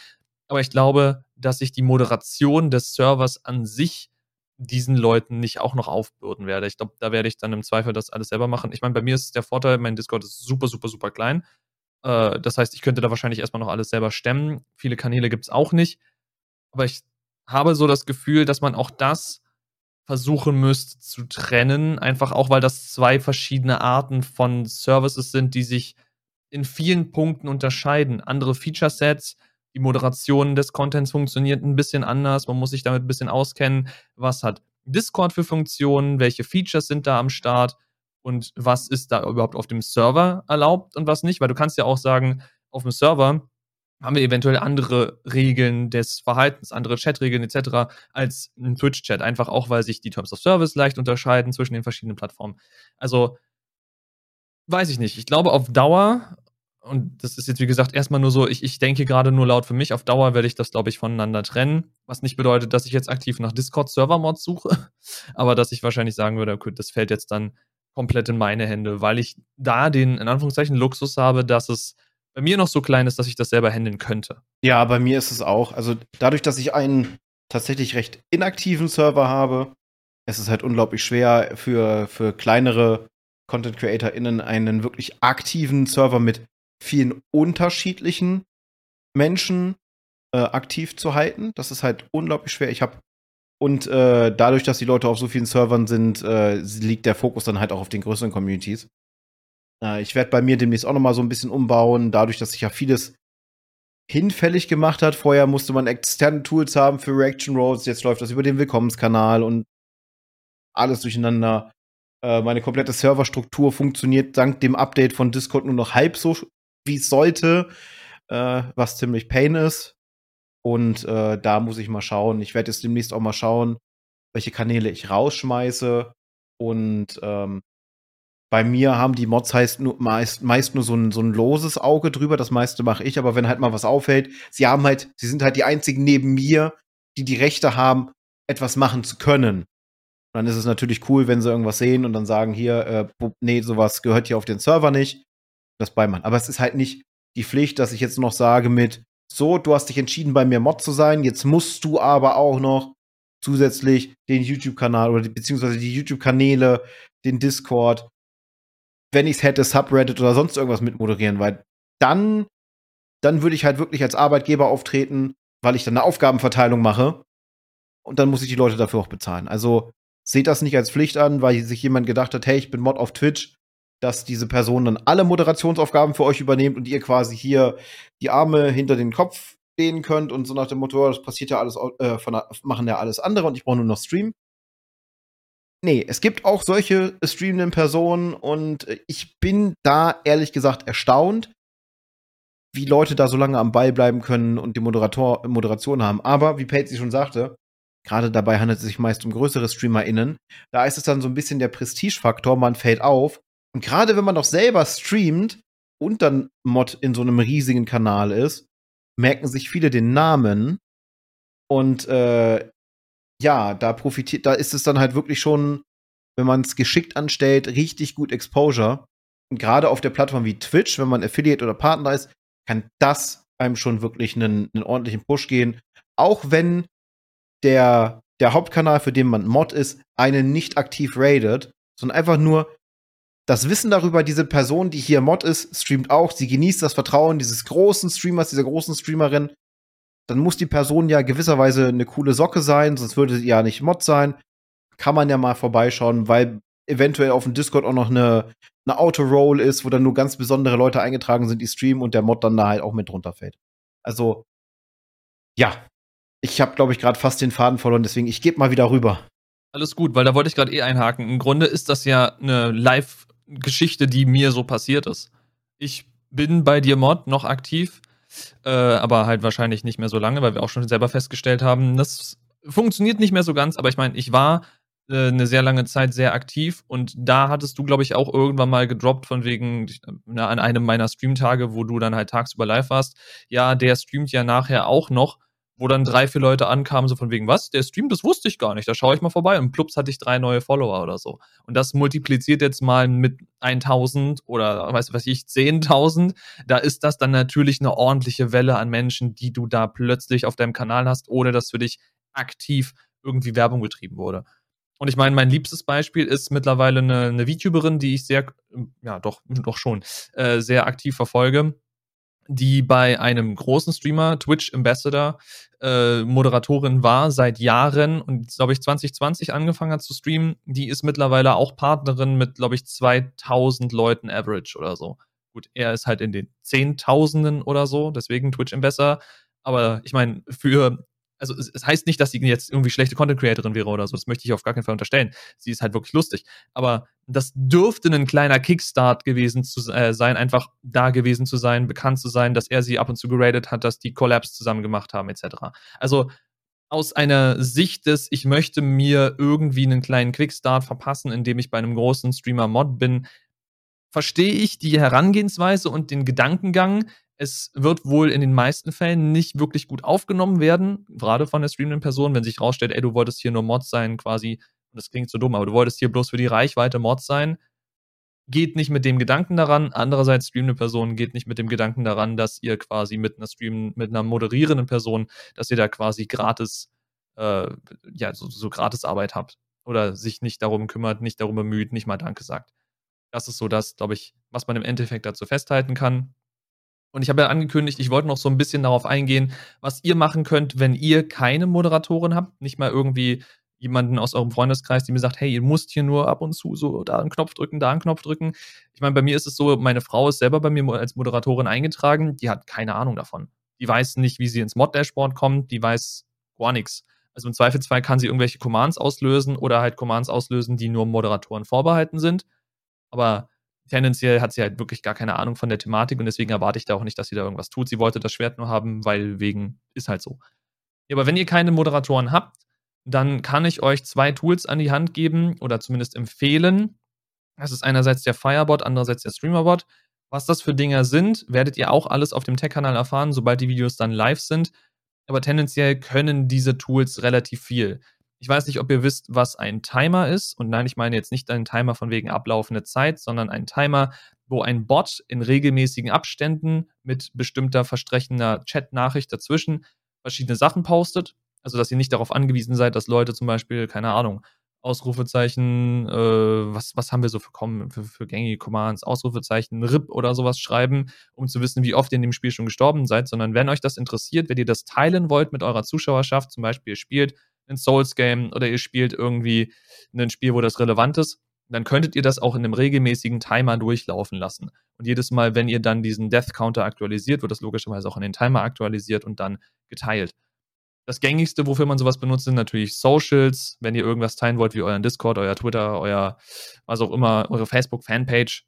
Aber ich glaube, dass sich die Moderation des Servers an sich diesen Leuten nicht auch noch aufbürden werde. Ich glaube, da werde ich dann im Zweifel das alles selber machen. Ich meine, bei mir ist der Vorteil, mein Discord ist super, super, super klein. Äh, das heißt, ich könnte da wahrscheinlich erstmal noch alles selber stemmen. Viele Kanäle gibt es auch nicht. Aber ich habe so das Gefühl, dass man auch das versuchen müsste zu trennen. Einfach auch, weil das zwei verschiedene Arten von Services sind, die sich in vielen Punkten unterscheiden. Andere Feature-Sets, die Moderation des Contents funktioniert ein bisschen anders. Man muss sich damit ein bisschen auskennen. Was hat Discord für Funktionen? Welche Features sind da am Start? und was ist da überhaupt auf dem Server erlaubt und was nicht, weil du kannst ja auch sagen, auf dem Server haben wir eventuell andere Regeln des Verhaltens, andere Chatregeln etc. als ein Twitch-Chat, einfach auch, weil sich die Terms of Service leicht unterscheiden zwischen den verschiedenen Plattformen. Also weiß ich nicht. Ich glaube, auf Dauer und das ist jetzt, wie gesagt, erstmal nur so, ich, ich denke gerade nur laut für mich. Auf Dauer werde ich das, glaube ich, voneinander trennen. Was nicht bedeutet, dass ich jetzt aktiv nach Discord-Server-Mods suche, [LAUGHS] aber dass ich wahrscheinlich sagen würde, okay, das fällt jetzt dann komplett in meine Hände, weil ich da den, in Anführungszeichen, Luxus habe, dass es bei mir noch so klein ist, dass ich das selber handeln könnte. Ja, bei mir ist es auch. Also dadurch, dass ich einen tatsächlich recht inaktiven Server habe, ist es halt unglaublich schwer für, für kleinere Content CreatorInnen einen wirklich aktiven Server mit vielen unterschiedlichen Menschen äh, aktiv zu halten. Das ist halt unglaublich schwer. Ich habe und äh, dadurch, dass die Leute auf so vielen Servern sind, äh, liegt der Fokus dann halt auch auf den größeren Communities. Äh, ich werde bei mir demnächst auch noch mal so ein bisschen umbauen, dadurch, dass sich ja vieles hinfällig gemacht hat. Vorher musste man externe Tools haben für Reaction Roads, jetzt läuft das über den Willkommenskanal und alles durcheinander. Äh, meine komplette Serverstruktur funktioniert dank dem Update von Discord nur noch halb so wie es sollte, äh, was ziemlich Pain ist. Und äh, da muss ich mal schauen. Ich werde jetzt demnächst auch mal schauen, welche Kanäle ich rausschmeiße. Und ähm, bei mir haben die Mods heißt nur, meist, meist nur so ein, so ein loses Auge drüber. Das meiste mache ich, aber wenn halt mal was auffällt, sie haben halt, sie sind halt die einzigen neben mir, die die Rechte haben, etwas machen zu können. Und dann ist es natürlich cool, wenn sie irgendwas sehen und dann sagen, hier, äh, nee, sowas gehört hier auf den Server nicht das beimachen. Aber es ist halt nicht die Pflicht, dass ich jetzt noch sage mit, so, du hast dich entschieden, bei mir Mod zu sein, jetzt musst du aber auch noch zusätzlich den YouTube-Kanal oder die, beziehungsweise die YouTube-Kanäle, den Discord, wenn ich es hätte, Subreddit oder sonst irgendwas mitmoderieren, weil dann, dann würde ich halt wirklich als Arbeitgeber auftreten, weil ich dann eine Aufgabenverteilung mache und dann muss ich die Leute dafür auch bezahlen. Also seht das nicht als Pflicht an, weil sich jemand gedacht hat, hey, ich bin Mod auf Twitch, dass diese Person dann alle Moderationsaufgaben für euch übernimmt und ihr quasi hier die Arme hinter den Kopf lehnen könnt und so nach dem Motto, das passiert ja alles, äh, von, machen ja alles andere und ich brauche nur noch streamen. Nee, es gibt auch solche streamenden Personen und ich bin da ehrlich gesagt erstaunt, wie Leute da so lange am Ball bleiben können und die Moderator Moderation haben. Aber wie Patsy schon sagte, gerade dabei handelt es sich meist um größere StreamerInnen. Da ist es dann so ein bisschen der Prestigefaktor, man fällt auf, und gerade wenn man doch selber streamt und dann Mod in so einem riesigen Kanal ist, merken sich viele den Namen. Und äh, ja, da profitiert, da ist es dann halt wirklich schon, wenn man es geschickt anstellt, richtig gut Exposure. Und gerade auf der Plattform wie Twitch, wenn man Affiliate oder Partner ist, kann das einem schon wirklich einen, einen ordentlichen Push gehen. Auch wenn der, der Hauptkanal, für den man Mod ist, einen nicht aktiv raidet, sondern einfach nur das Wissen darüber, diese Person, die hier Mod ist, streamt auch, sie genießt das Vertrauen dieses großen Streamers, dieser großen Streamerin, dann muss die Person ja gewisserweise eine coole Socke sein, sonst würde sie ja nicht Mod sein. Kann man ja mal vorbeischauen, weil eventuell auf dem Discord auch noch eine, eine Auto-Roll ist, wo dann nur ganz besondere Leute eingetragen sind, die streamen und der Mod dann da halt auch mit runterfällt. Also, ja. Ich habe, glaube ich, gerade fast den Faden verloren, deswegen ich gebe mal wieder rüber. Alles gut, weil da wollte ich gerade eh einhaken. Im Grunde ist das ja eine Live- Geschichte, die mir so passiert ist. Ich bin bei dir Mod noch aktiv, äh, aber halt wahrscheinlich nicht mehr so lange, weil wir auch schon selber festgestellt haben, das funktioniert nicht mehr so ganz. Aber ich meine, ich war äh, eine sehr lange Zeit sehr aktiv und da hattest du, glaube ich, auch irgendwann mal gedroppt von wegen na, an einem meiner Streamtage, wo du dann halt tagsüber live warst. Ja, der streamt ja nachher auch noch wo dann drei, vier Leute ankamen, so von wegen, was? Der Stream, das wusste ich gar nicht, da schaue ich mal vorbei. Und plups hatte ich drei neue Follower oder so. Und das multipliziert jetzt mal mit 1000 oder, weißt du was ich, 10.000. Da ist das dann natürlich eine ordentliche Welle an Menschen, die du da plötzlich auf deinem Kanal hast, ohne dass für dich aktiv irgendwie Werbung betrieben wurde. Und ich meine, mein liebstes Beispiel ist mittlerweile eine, eine VTuberin, die ich sehr, ja doch, doch schon, äh, sehr aktiv verfolge die bei einem großen Streamer, Twitch Ambassador, äh, Moderatorin war seit Jahren und, glaube ich, 2020 angefangen hat zu streamen. Die ist mittlerweile auch Partnerin mit, glaube ich, 2000 Leuten Average oder so. Gut, er ist halt in den Zehntausenden oder so, deswegen Twitch Ambassador. Aber ich meine, für also es, es, heißt nicht, dass sie jetzt irgendwie schlechte Content Creatorin wäre oder so. Das möchte ich auf gar keinen Fall unterstellen. Sie ist halt wirklich lustig. Aber das dürfte ein kleiner Kickstart gewesen zu äh, sein, einfach da gewesen zu sein, bekannt zu sein, dass er sie ab und zu geradet hat, dass die Collabs zusammen gemacht haben, etc. Also aus einer Sicht des, ich möchte mir irgendwie einen kleinen Quickstart verpassen, indem ich bei einem großen Streamer Mod bin, verstehe ich die Herangehensweise und den Gedankengang, es wird wohl in den meisten Fällen nicht wirklich gut aufgenommen werden, gerade von der streamenden Person, wenn sich rausstellt, ey, du wolltest hier nur Mod sein, quasi, und das klingt so dumm, aber du wolltest hier bloß für die Reichweite Mod sein, geht nicht mit dem Gedanken daran. Andererseits streamende Person geht nicht mit dem Gedanken daran, dass ihr quasi mit einer Stream, mit einer moderierenden Person, dass ihr da quasi gratis, äh, ja, so, so gratis Arbeit habt. Oder sich nicht darum kümmert, nicht darum bemüht, nicht mal Danke sagt. Das ist so das, glaube ich, was man im Endeffekt dazu festhalten kann. Und ich habe ja angekündigt, ich wollte noch so ein bisschen darauf eingehen, was ihr machen könnt, wenn ihr keine Moderatorin habt, nicht mal irgendwie jemanden aus eurem Freundeskreis, die mir sagt, hey, ihr müsst hier nur ab und zu so da einen Knopf drücken, da einen Knopf drücken. Ich meine, bei mir ist es so, meine Frau ist selber bei mir als Moderatorin eingetragen, die hat keine Ahnung davon. Die weiß nicht, wie sie ins Mod-Dashboard kommt, die weiß gar nichts. Also im Zweifelsfall kann sie irgendwelche Commands auslösen oder halt Commands auslösen, die nur Moderatoren vorbehalten sind. Aber tendenziell hat sie halt wirklich gar keine Ahnung von der Thematik und deswegen erwarte ich da auch nicht, dass sie da irgendwas tut. Sie wollte das Schwert nur haben, weil wegen ist halt so. Ja, aber wenn ihr keine Moderatoren habt, dann kann ich euch zwei Tools an die Hand geben oder zumindest empfehlen. Das ist einerseits der Firebot, andererseits der Streamerbot. Was das für Dinger sind, werdet ihr auch alles auf dem Tech-Kanal erfahren, sobald die Videos dann live sind. Aber tendenziell können diese Tools relativ viel. Ich weiß nicht, ob ihr wisst, was ein Timer ist. Und nein, ich meine jetzt nicht einen Timer von wegen ablaufende Zeit, sondern ein Timer, wo ein Bot in regelmäßigen Abständen mit bestimmter verstrechender Chat-Nachricht dazwischen verschiedene Sachen postet. Also, dass ihr nicht darauf angewiesen seid, dass Leute zum Beispiel, keine Ahnung, Ausrufezeichen, äh, was, was haben wir so für, für, für gängige Commands, Ausrufezeichen, RIP oder sowas schreiben, um zu wissen, wie oft ihr in dem Spiel schon gestorben seid, sondern wenn euch das interessiert, wenn ihr das teilen wollt mit eurer Zuschauerschaft, zum Beispiel spielt ein Souls-Game oder ihr spielt irgendwie ein Spiel, wo das relevant ist, dann könntet ihr das auch in einem regelmäßigen Timer durchlaufen lassen. Und jedes Mal, wenn ihr dann diesen Death Counter aktualisiert, wird das logischerweise auch in den Timer aktualisiert und dann geteilt. Das gängigste, wofür man sowas benutzt, sind natürlich Socials. Wenn ihr irgendwas teilen wollt, wie euren Discord, euer Twitter, euer, was auch immer, eure Facebook-Fanpage,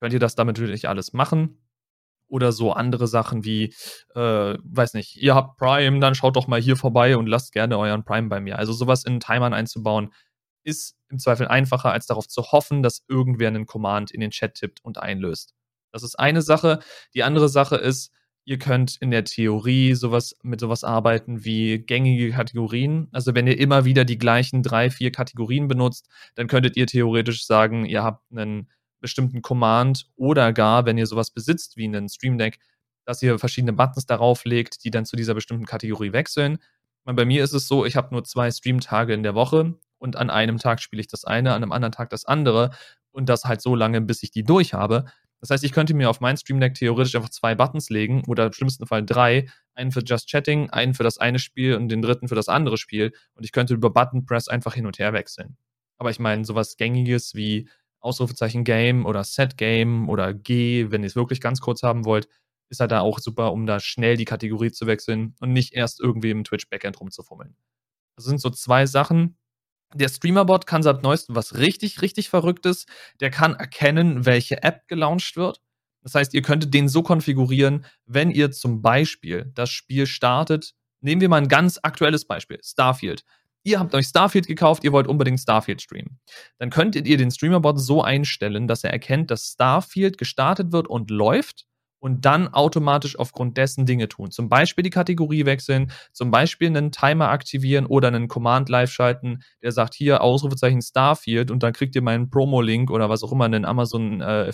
könnt ihr das damit natürlich alles machen oder so andere Sachen wie, äh, weiß nicht, ihr habt Prime, dann schaut doch mal hier vorbei und lasst gerne euren Prime bei mir. Also sowas in Timern einzubauen, ist im Zweifel einfacher, als darauf zu hoffen, dass irgendwer einen Command in den Chat tippt und einlöst. Das ist eine Sache. Die andere Sache ist, ihr könnt in der Theorie sowas mit sowas arbeiten wie gängige Kategorien. Also wenn ihr immer wieder die gleichen drei, vier Kategorien benutzt, dann könntet ihr theoretisch sagen, ihr habt einen bestimmten Command oder gar, wenn ihr sowas besitzt wie einen Stream Deck, dass ihr verschiedene Buttons darauf legt, die dann zu dieser bestimmten Kategorie wechseln. Bei mir ist es so, ich habe nur zwei Stream-Tage in der Woche und an einem Tag spiele ich das eine, an einem anderen Tag das andere und das halt so lange, bis ich die durch habe. Das heißt, ich könnte mir auf mein Stream Deck theoretisch einfach zwei Buttons legen oder im schlimmsten Fall drei. Einen für Just Chatting, einen für das eine Spiel und den dritten für das andere Spiel. Und ich könnte über Button Press einfach hin und her wechseln. Aber ich meine, sowas Gängiges wie Ausrufezeichen Game oder Set Game oder G, wenn ihr es wirklich ganz kurz haben wollt, ist halt da auch super, um da schnell die Kategorie zu wechseln und nicht erst irgendwie im Twitch-Backend rumzufummeln. Das sind so zwei Sachen. Der Streamerbot kann seit neuestem was richtig, richtig Verrücktes. Der kann erkennen, welche App gelauncht wird. Das heißt, ihr könntet den so konfigurieren, wenn ihr zum Beispiel das Spiel startet. Nehmen wir mal ein ganz aktuelles Beispiel: Starfield ihr habt euch Starfield gekauft, ihr wollt unbedingt Starfield streamen. Dann könntet ihr den Streamerbot so einstellen, dass er erkennt, dass Starfield gestartet wird und läuft und dann automatisch aufgrund dessen Dinge tun. Zum Beispiel die Kategorie wechseln, zum Beispiel einen Timer aktivieren oder einen Command live schalten, der sagt hier Ausrufezeichen Starfield und dann kriegt ihr meinen Promo-Link oder was auch immer, einen Amazon äh,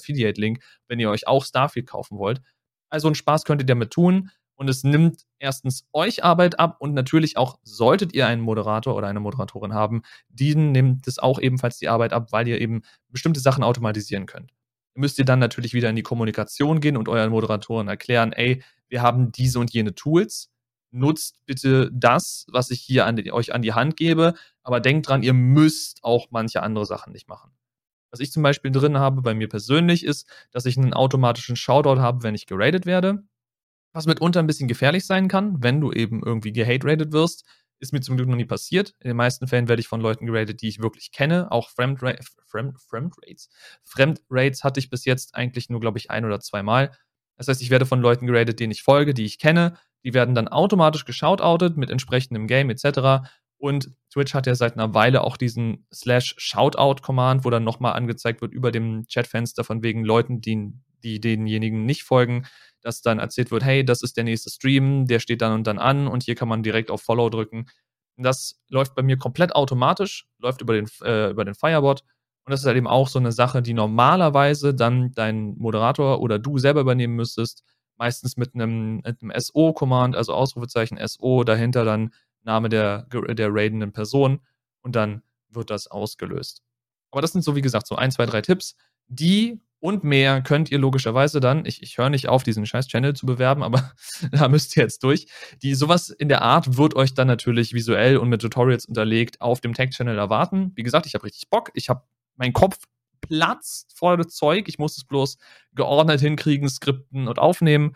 wenn ihr euch auch Starfield kaufen wollt. Also einen Spaß könnt ihr damit tun und es nimmt erstens euch Arbeit ab und natürlich auch, solltet ihr einen Moderator oder eine Moderatorin haben, diesen nimmt es auch ebenfalls die Arbeit ab, weil ihr eben bestimmte Sachen automatisieren könnt. Müsst ihr dann natürlich wieder in die Kommunikation gehen und euren Moderatoren erklären, ey, wir haben diese und jene Tools, nutzt bitte das, was ich hier an euch an die Hand gebe, aber denkt dran, ihr müsst auch manche andere Sachen nicht machen. Was ich zum Beispiel drin habe bei mir persönlich ist, dass ich einen automatischen Shoutout habe, wenn ich geradet werde. Was mitunter ein bisschen gefährlich sein kann, wenn du eben irgendwie gehate-rated wirst. Ist mir zum Glück noch nie passiert. In den meisten Fällen werde ich von Leuten geratet, die ich wirklich kenne. Auch Fremdrates. Fremd. Fremdrates hatte ich bis jetzt eigentlich nur, glaube ich, ein oder zweimal. Das heißt, ich werde von Leuten geratet, denen ich folge, die ich kenne. Die werden dann automatisch geshoutoutet mit entsprechendem Game etc. Und Twitch hat ja seit einer Weile auch diesen slash Shoutout-Command, wo dann nochmal angezeigt wird über dem Chatfenster von wegen Leuten, die, die denjenigen nicht folgen, dass dann erzählt wird, hey, das ist der nächste Stream, der steht dann und dann an und hier kann man direkt auf Follow drücken. Das läuft bei mir komplett automatisch, läuft über den, äh, über den Firebot. Und das ist halt eben auch so eine Sache, die normalerweise dann dein Moderator oder du selber übernehmen müsstest. Meistens mit einem, einem SO-Command, also Ausrufezeichen SO, dahinter dann Name der, der raidenden Person und dann wird das ausgelöst. Aber das sind so, wie gesagt, so ein, zwei, drei Tipps, die und mehr könnt ihr logischerweise dann, ich, ich höre nicht auf, diesen scheiß Channel zu bewerben, aber [LAUGHS] da müsst ihr jetzt durch. Die sowas in der Art wird euch dann natürlich visuell und mit Tutorials unterlegt auf dem Tech-Channel erwarten. Wie gesagt, ich habe richtig Bock. Ich habe meinen Kopf platzt vor das Zeug. Ich muss es bloß geordnet hinkriegen, skripten und aufnehmen.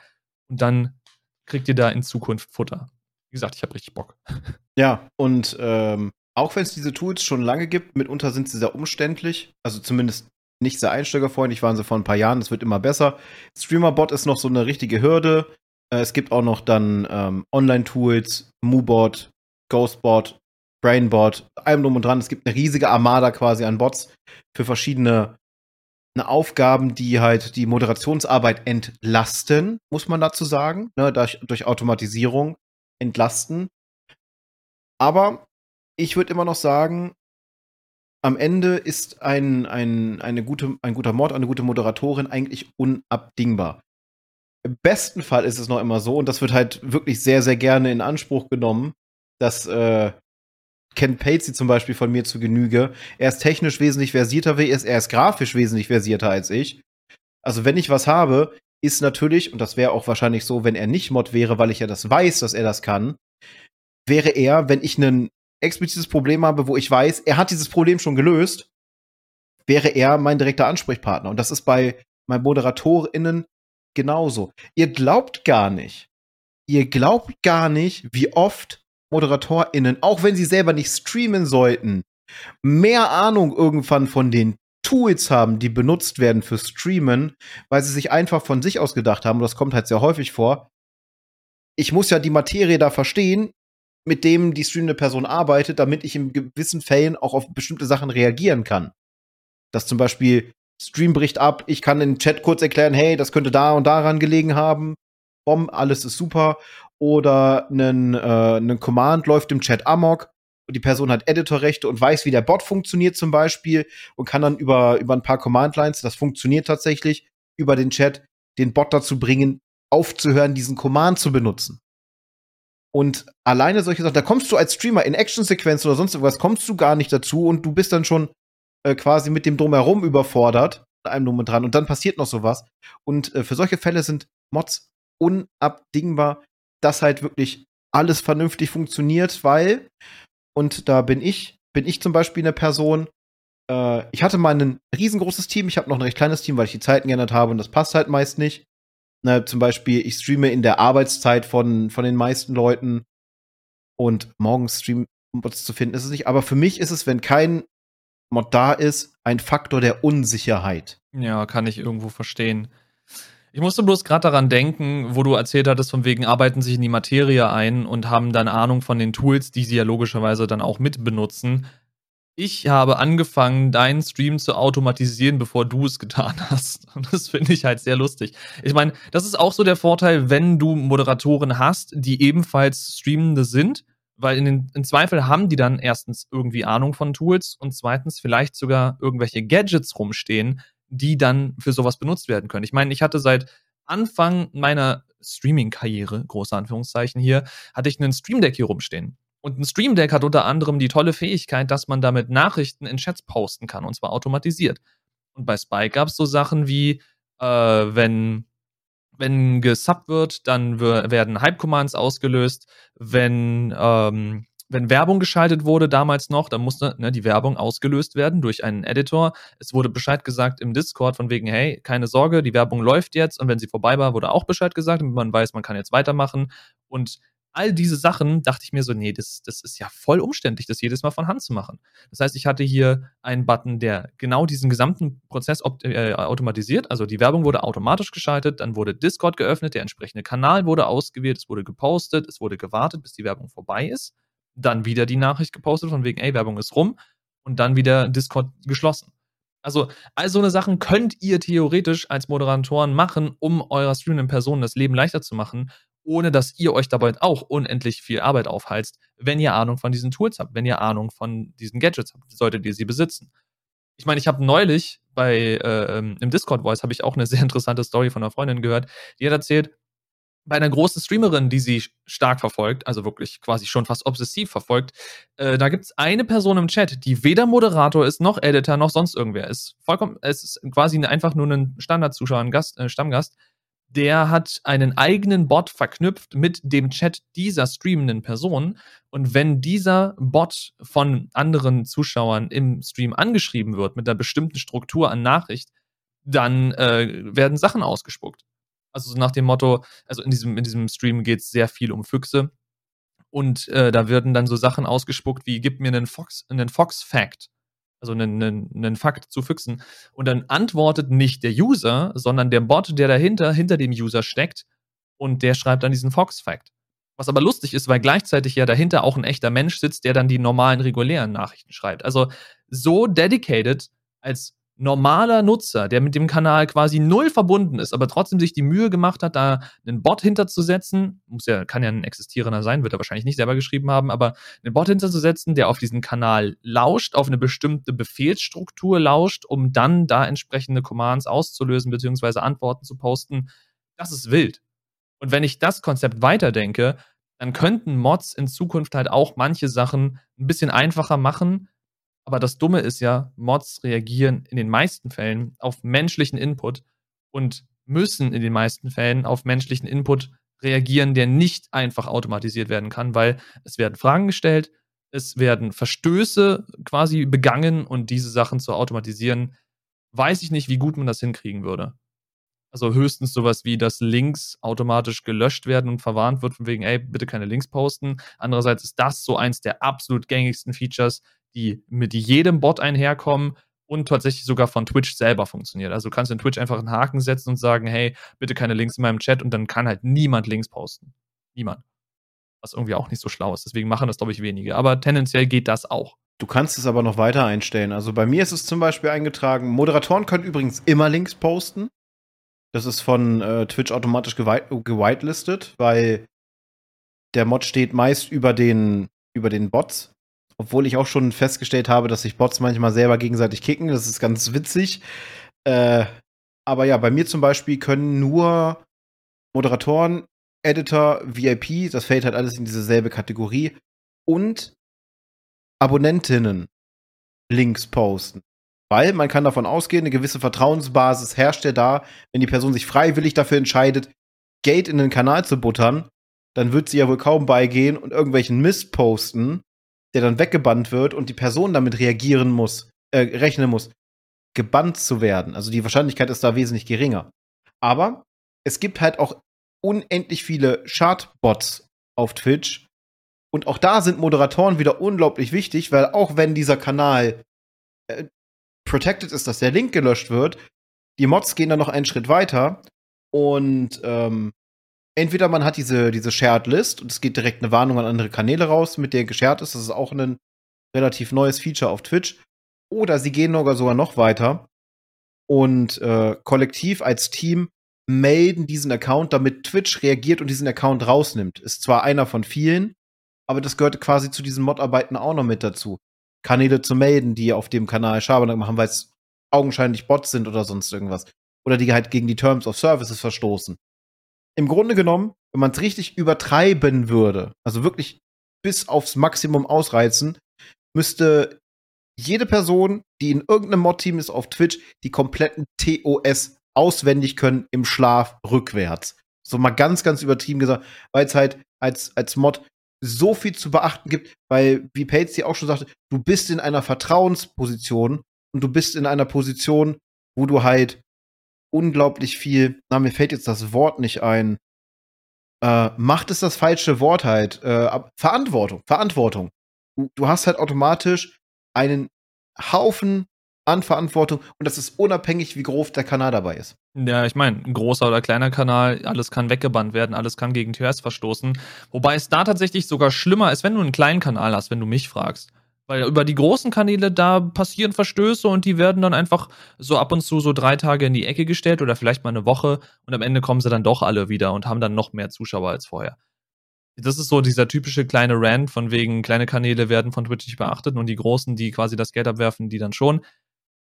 Und dann kriegt ihr da in Zukunft Futter. Wie gesagt, ich habe richtig Bock. [LAUGHS] Ja, und ähm, auch wenn es diese Tools schon lange gibt, mitunter sind sie sehr umständlich. Also zumindest nicht sehr einsteigerfreundlich waren sie vor ein paar Jahren, das wird immer besser. Streamerbot ist noch so eine richtige Hürde. Äh, es gibt auch noch dann ähm, Online-Tools, MooBot, Ghostbot, Brainbot, allem drum und dran. Es gibt eine riesige Armada quasi an Bots für verschiedene eine Aufgaben, die halt die Moderationsarbeit entlasten, muss man dazu sagen, ne, durch, durch Automatisierung entlasten. Aber ich würde immer noch sagen, am Ende ist ein, ein, eine gute, ein guter Mod, eine gute Moderatorin eigentlich unabdingbar. Im besten Fall ist es noch immer so, und das wird halt wirklich sehr, sehr gerne in Anspruch genommen, dass äh, Ken Patesy zum Beispiel von mir zu Genüge. Er ist technisch wesentlich versierter er ist grafisch wesentlich versierter als ich. Also wenn ich was habe, ist natürlich, und das wäre auch wahrscheinlich so, wenn er nicht Mod wäre, weil ich ja das weiß, dass er das kann, wäre er, wenn ich einen explizites Problem habe, wo ich weiß, er hat dieses Problem schon gelöst, wäre er mein direkter Ansprechpartner. Und das ist bei meinen ModeratorInnen genauso. Ihr glaubt gar nicht, ihr glaubt gar nicht, wie oft ModeratorInnen, auch wenn sie selber nicht streamen sollten, mehr Ahnung irgendwann von den Tools haben, die benutzt werden für Streamen, weil sie sich einfach von sich aus gedacht haben, und das kommt halt sehr häufig vor. Ich muss ja die Materie da verstehen, mit dem die streamende Person arbeitet, damit ich in gewissen Fällen auch auf bestimmte Sachen reagieren kann. Dass zum Beispiel Stream bricht ab, ich kann den Chat kurz erklären, hey, das könnte da und daran gelegen haben. Bom, alles ist super. Oder ein äh, Command läuft im Chat amok und die Person hat Editorrechte und weiß, wie der Bot funktioniert zum Beispiel und kann dann über, über ein paar Command-Lines, das funktioniert tatsächlich, über den Chat den Bot dazu bringen, aufzuhören, diesen Command zu benutzen. Und alleine solche Sachen, da kommst du als Streamer in Actionsequenzen oder sonst irgendwas, kommst du gar nicht dazu und du bist dann schon äh, quasi mit dem Drumherum überfordert, einem drum und dran. Und dann passiert noch sowas. Und äh, für solche Fälle sind Mods unabdingbar, dass halt wirklich alles vernünftig funktioniert, weil, und da bin ich, bin ich zum Beispiel eine Person, äh, ich hatte mal ein riesengroßes Team, ich habe noch ein recht kleines Team, weil ich die Zeiten geändert habe und das passt halt meist nicht. Ne, zum Beispiel, ich streame in der Arbeitszeit von, von den meisten Leuten und morgens Stream-Mods zu finden ist es nicht. Aber für mich ist es, wenn kein Mod da ist, ein Faktor der Unsicherheit. Ja, kann ich irgendwo verstehen. Ich musste bloß gerade daran denken, wo du erzählt hattest, von wegen arbeiten sich in die Materie ein und haben dann Ahnung von den Tools, die sie ja logischerweise dann auch mit benutzen ich habe angefangen, deinen Stream zu automatisieren, bevor du es getan [LAUGHS] hast. Und das finde ich halt sehr lustig. Ich meine, das ist auch so der Vorteil, wenn du Moderatoren hast, die ebenfalls Streamende sind, weil in den, im Zweifel haben die dann erstens irgendwie Ahnung von Tools und zweitens vielleicht sogar irgendwelche Gadgets rumstehen, die dann für sowas benutzt werden können. Ich meine, ich hatte seit Anfang meiner Streaming-Karriere, große Anführungszeichen hier, hatte ich einen Stream Deck hier rumstehen. Und ein Stream Deck hat unter anderem die tolle Fähigkeit, dass man damit Nachrichten in Chats posten kann, und zwar automatisiert. Und bei Spike gab es so Sachen wie, äh, wenn, wenn gesubbt wird, dann werden Hype-Commands ausgelöst. Wenn, ähm, wenn Werbung geschaltet wurde damals noch, dann musste ne, die Werbung ausgelöst werden durch einen Editor. Es wurde Bescheid gesagt im Discord von wegen, hey, keine Sorge, die Werbung läuft jetzt und wenn sie vorbei war, wurde auch Bescheid gesagt, damit man weiß, man kann jetzt weitermachen. Und all diese Sachen dachte ich mir so, nee, das, das ist ja voll umständlich, das jedes Mal von Hand zu machen. Das heißt, ich hatte hier einen Button, der genau diesen gesamten Prozess äh, automatisiert. Also die Werbung wurde automatisch geschaltet, dann wurde Discord geöffnet, der entsprechende Kanal wurde ausgewählt, es wurde gepostet, es wurde gewartet, bis die Werbung vorbei ist. Dann wieder die Nachricht gepostet von wegen, ey, Werbung ist rum und dann wieder Discord geschlossen. Also, all so eine Sachen könnt ihr theoretisch als Moderatoren machen, um eurer streamenden Person das Leben leichter zu machen ohne dass ihr euch dabei auch unendlich viel Arbeit aufhalst, wenn ihr Ahnung von diesen Tools habt, wenn ihr Ahnung von diesen Gadgets habt, solltet ihr sie besitzen. Ich meine, ich habe neulich bei äh, im Discord Voice habe ich auch eine [LAUGHS] sehr interessante Story von einer Freundin gehört, die hat erzählt, bei einer großen Streamerin, die sie stark verfolgt, also wirklich quasi schon fast obsessiv verfolgt, äh, da gibt es eine Person im Chat, die weder Moderator ist, noch Editor, noch sonst irgendwer ist. Vollkommen, es ist quasi einfach nur ein Standardzuschauer, ein Gast, äh, Stammgast, der hat einen eigenen Bot verknüpft mit dem Chat dieser streamenden Person. Und wenn dieser Bot von anderen Zuschauern im Stream angeschrieben wird mit einer bestimmten Struktur an Nachricht, dann äh, werden Sachen ausgespuckt. Also so nach dem Motto, also in diesem, in diesem Stream geht es sehr viel um Füchse. Und äh, da werden dann so Sachen ausgespuckt wie, gib mir einen Fox, einen Fox-Fact also einen, einen, einen Fakt zu Füchsen. Und dann antwortet nicht der User, sondern der Bot, der dahinter, hinter dem User steckt und der schreibt dann diesen Fox-Fact. Was aber lustig ist, weil gleichzeitig ja dahinter auch ein echter Mensch sitzt, der dann die normalen, regulären Nachrichten schreibt. Also so dedicated als normaler Nutzer, der mit dem Kanal quasi null verbunden ist, aber trotzdem sich die Mühe gemacht hat, da einen Bot hinterzusetzen, muss ja, kann ja ein existierender sein, wird er wahrscheinlich nicht selber geschrieben haben, aber einen Bot hinterzusetzen, der auf diesen Kanal lauscht, auf eine bestimmte Befehlsstruktur lauscht, um dann da entsprechende Commands auszulösen, beziehungsweise Antworten zu posten, das ist wild. Und wenn ich das Konzept weiterdenke, dann könnten Mods in Zukunft halt auch manche Sachen ein bisschen einfacher machen, aber das Dumme ist ja, Mods reagieren in den meisten Fällen auf menschlichen Input und müssen in den meisten Fällen auf menschlichen Input reagieren, der nicht einfach automatisiert werden kann, weil es werden Fragen gestellt, es werden Verstöße quasi begangen und diese Sachen zu automatisieren, weiß ich nicht, wie gut man das hinkriegen würde. Also höchstens sowas wie, dass Links automatisch gelöscht werden und verwarnt wird, von wegen, ey, bitte keine Links posten. Andererseits ist das so eins der absolut gängigsten Features, die mit jedem Bot einherkommen und tatsächlich sogar von Twitch selber funktioniert. Also du kannst in Twitch einfach einen Haken setzen und sagen, hey, bitte keine Links in meinem Chat und dann kann halt niemand Links posten. Niemand. Was irgendwie auch nicht so schlau ist. Deswegen machen das, glaube ich, wenige. Aber tendenziell geht das auch. Du kannst es aber noch weiter einstellen. Also bei mir ist es zum Beispiel eingetragen, Moderatoren können übrigens immer Links posten. Das ist von äh, Twitch automatisch gewitelistet, weil der Mod steht meist über den, über den Bots. Obwohl ich auch schon festgestellt habe, dass sich Bots manchmal selber gegenseitig kicken. Das ist ganz witzig. Äh, aber ja, bei mir zum Beispiel können nur Moderatoren, Editor, VIP, das fällt halt alles in dieselbe Kategorie, und Abonnentinnen Links posten. Weil man kann davon ausgehen, eine gewisse Vertrauensbasis herrscht ja da, wenn die Person sich freiwillig dafür entscheidet, Gate in den Kanal zu buttern, dann wird sie ja wohl kaum beigehen und irgendwelchen Mist posten, der dann weggebannt wird und die Person damit reagieren muss, äh, rechnen muss, gebannt zu werden. Also die Wahrscheinlichkeit ist da wesentlich geringer. Aber es gibt halt auch unendlich viele Chartbots auf Twitch. Und auch da sind Moderatoren wieder unglaublich wichtig, weil auch wenn dieser Kanal äh, protected ist, dass der Link gelöscht wird, die Mods gehen dann noch einen Schritt weiter und ähm, entweder man hat diese, diese Shared List und es geht direkt eine Warnung an andere Kanäle raus, mit der geshared ist. Das ist auch ein relativ neues Feature auf Twitch. Oder sie gehen sogar noch weiter und äh, kollektiv als Team melden diesen Account, damit Twitch reagiert und diesen Account rausnimmt. Ist zwar einer von vielen, aber das gehört quasi zu diesen Mod-Arbeiten auch noch mit dazu. Kanäle zu melden, die auf dem Kanal Schabernack machen, weil es augenscheinlich Bots sind oder sonst irgendwas. Oder die halt gegen die Terms of Services verstoßen im Grunde genommen, wenn man es richtig übertreiben würde, also wirklich bis aufs Maximum ausreizen, müsste jede Person, die in irgendeinem Mod-Team ist auf Twitch, die kompletten TOS auswendig können im Schlaf rückwärts. So mal ganz, ganz übertrieben gesagt, weil es halt als, als Mod so viel zu beachten gibt, weil, wie Pates dir auch schon sagte, du bist in einer Vertrauensposition und du bist in einer Position, wo du halt unglaublich viel, na, mir fällt jetzt das Wort nicht ein, äh, Macht ist das falsche Wort halt, äh, Verantwortung, Verantwortung. Du, du hast halt automatisch einen Haufen an Verantwortung und das ist unabhängig, wie groß der Kanal dabei ist. Ja, ich meine, ein großer oder kleiner Kanal, alles kann weggebannt werden, alles kann gegen TOS verstoßen. Wobei es da tatsächlich sogar schlimmer ist, wenn du einen kleinen Kanal hast, wenn du mich fragst. Weil über die großen Kanäle, da passieren Verstöße und die werden dann einfach so ab und zu so drei Tage in die Ecke gestellt oder vielleicht mal eine Woche und am Ende kommen sie dann doch alle wieder und haben dann noch mehr Zuschauer als vorher. Das ist so dieser typische kleine Rant von wegen, kleine Kanäle werden von Twitch nicht beachtet und die großen, die quasi das Geld abwerfen, die dann schon.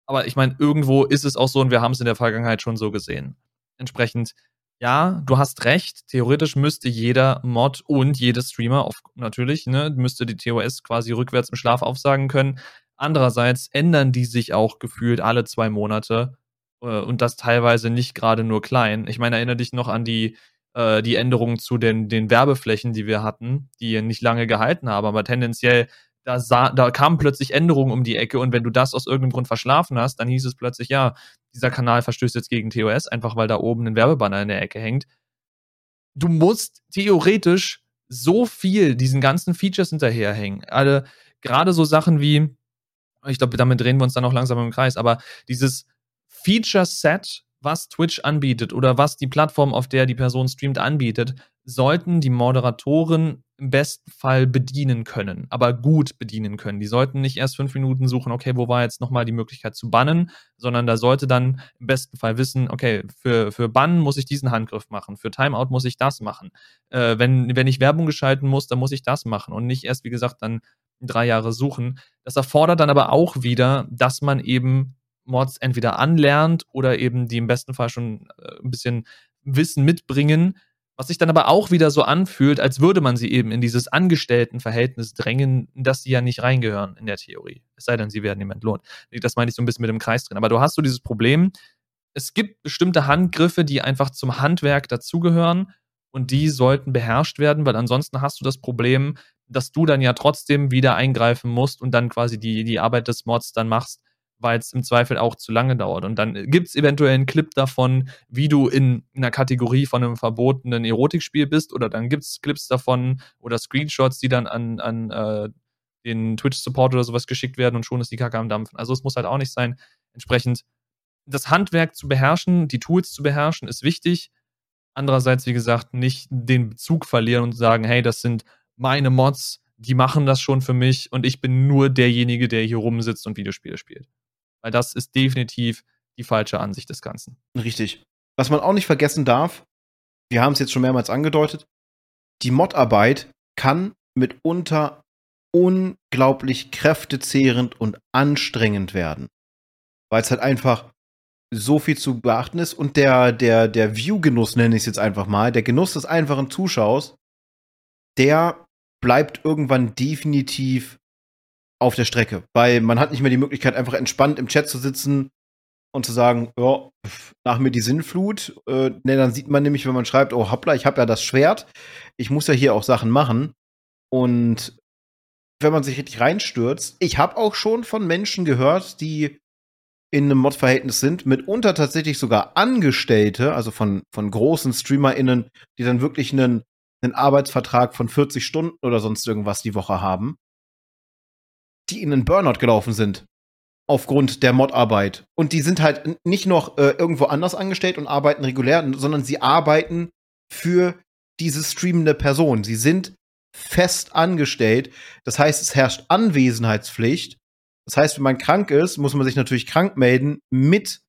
Aber ich meine, irgendwo ist es auch so und wir haben es in der Vergangenheit schon so gesehen. Entsprechend, ja, du hast recht. Theoretisch müsste jeder Mod und jeder Streamer, auf, natürlich, ne, müsste die TOS quasi rückwärts im Schlaf aufsagen können. Andererseits ändern die sich auch gefühlt alle zwei Monate äh, und das teilweise nicht gerade nur klein. Ich meine, erinnere dich noch an die, äh, die Änderungen zu den, den Werbeflächen, die wir hatten, die nicht lange gehalten haben, aber tendenziell da, sah, da kamen plötzlich Änderungen um die Ecke und wenn du das aus irgendeinem Grund verschlafen hast, dann hieß es plötzlich, ja, dieser Kanal verstößt jetzt gegen TOS, einfach weil da oben ein Werbebanner in der Ecke hängt. Du musst theoretisch so viel diesen ganzen Features hinterherhängen. Alle, gerade so Sachen wie, ich glaube, damit drehen wir uns dann auch langsam im Kreis, aber dieses Feature-Set, was Twitch anbietet oder was die Plattform, auf der die Person streamt, anbietet, sollten die Moderatoren im besten Fall bedienen können, aber gut bedienen können. Die sollten nicht erst fünf Minuten suchen, okay, wo war jetzt nochmal die Möglichkeit zu bannen, sondern da sollte dann im besten Fall wissen, okay, für, für Bannen muss ich diesen Handgriff machen, für Timeout muss ich das machen. Äh, wenn, wenn ich Werbung geschalten muss, dann muss ich das machen und nicht erst, wie gesagt, dann drei Jahre suchen. Das erfordert dann aber auch wieder, dass man eben Mods entweder anlernt oder eben die im besten Fall schon äh, ein bisschen Wissen mitbringen, was sich dann aber auch wieder so anfühlt, als würde man sie eben in dieses Angestelltenverhältnis drängen, dass sie ja nicht reingehören in der Theorie. Es sei denn, sie werden ihm entlohnt. Das meine ich so ein bisschen mit dem Kreis drin. Aber du hast so dieses Problem, es gibt bestimmte Handgriffe, die einfach zum Handwerk dazugehören und die sollten beherrscht werden, weil ansonsten hast du das Problem, dass du dann ja trotzdem wieder eingreifen musst und dann quasi die, die Arbeit des Mods dann machst, weil es im Zweifel auch zu lange dauert. Und dann gibt es eventuell einen Clip davon, wie du in einer Kategorie von einem verbotenen Erotikspiel bist, oder dann gibt es Clips davon oder Screenshots, die dann an, an äh, den Twitch-Support oder sowas geschickt werden und schon ist die Kacke am Dampfen. Also es muss halt auch nicht sein. Entsprechend das Handwerk zu beherrschen, die Tools zu beherrschen, ist wichtig. Andererseits, wie gesagt, nicht den Bezug verlieren und sagen, hey, das sind meine Mods, die machen das schon für mich und ich bin nur derjenige, der hier rumsitzt und Videospiele spielt. Weil das ist definitiv die falsche Ansicht des Ganzen. Richtig. Was man auch nicht vergessen darf, wir haben es jetzt schon mehrmals angedeutet, die Modarbeit kann mitunter unglaublich kräftezehrend und anstrengend werden. Weil es halt einfach so viel zu beachten ist und der, der, der View-Genuss, nenne ich es jetzt einfach mal, der Genuss des einfachen Zuschaus, der bleibt irgendwann definitiv auf der Strecke, weil man hat nicht mehr die Möglichkeit, einfach entspannt im Chat zu sitzen und zu sagen, ja, nach mir die Sinnflut. Äh, ne, dann sieht man nämlich, wenn man schreibt, oh hoppla, ich habe ja das Schwert, ich muss ja hier auch Sachen machen. Und wenn man sich richtig reinstürzt, ich habe auch schon von Menschen gehört, die in einem Mod-Verhältnis sind, mitunter tatsächlich sogar Angestellte, also von, von großen StreamerInnen, die dann wirklich einen, einen Arbeitsvertrag von 40 Stunden oder sonst irgendwas die Woche haben die in einen Burnout gelaufen sind. Aufgrund der Modarbeit. Und die sind halt nicht noch äh, irgendwo anders angestellt und arbeiten regulär, sondern sie arbeiten für diese streamende Person. Sie sind fest angestellt. Das heißt, es herrscht Anwesenheitspflicht. Das heißt, wenn man krank ist, muss man sich natürlich krank melden mit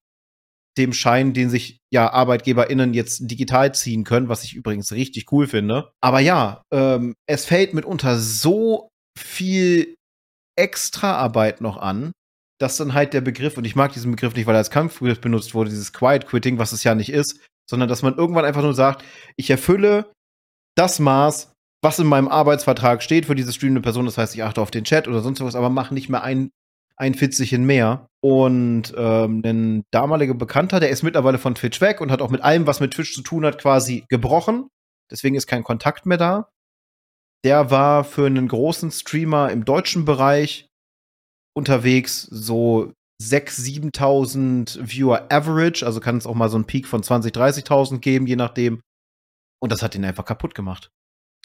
dem Schein, den sich ja ArbeitgeberInnen jetzt digital ziehen können, was ich übrigens richtig cool finde. Aber ja, ähm, es fällt mitunter so viel Extraarbeit noch an, dass dann halt der Begriff, und ich mag diesen Begriff nicht, weil er als Kampfbegriff benutzt wurde, dieses Quiet Quitting, was es ja nicht ist, sondern dass man irgendwann einfach nur sagt, ich erfülle das Maß, was in meinem Arbeitsvertrag steht für diese streamende Person, das heißt, ich achte auf den Chat oder sonst was, aber mache nicht mehr ein, ein Fitzelchen mehr. Und ähm, ein damaliger Bekannter, der ist mittlerweile von Twitch weg und hat auch mit allem, was mit Twitch zu tun hat, quasi gebrochen. Deswegen ist kein Kontakt mehr da. Der war für einen großen Streamer im deutschen Bereich unterwegs, so 6.000, 7.000 Viewer Average, also kann es auch mal so einen Peak von 20.000, 30.000 geben, je nachdem. Und das hat ihn einfach kaputt gemacht.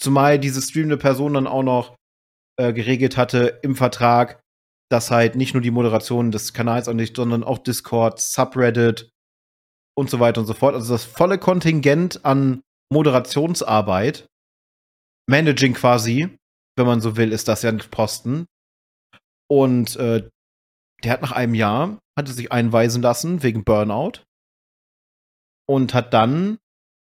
Zumal diese streamende Person dann auch noch äh, geregelt hatte im Vertrag, dass halt nicht nur die Moderation des Kanals an nicht, sondern auch Discord, Subreddit und so weiter und so fort. Also das volle Kontingent an Moderationsarbeit, Managing quasi, wenn man so will, ist das ja ein Posten. Und äh, der hat nach einem Jahr, hatte sich einweisen lassen wegen Burnout und hat dann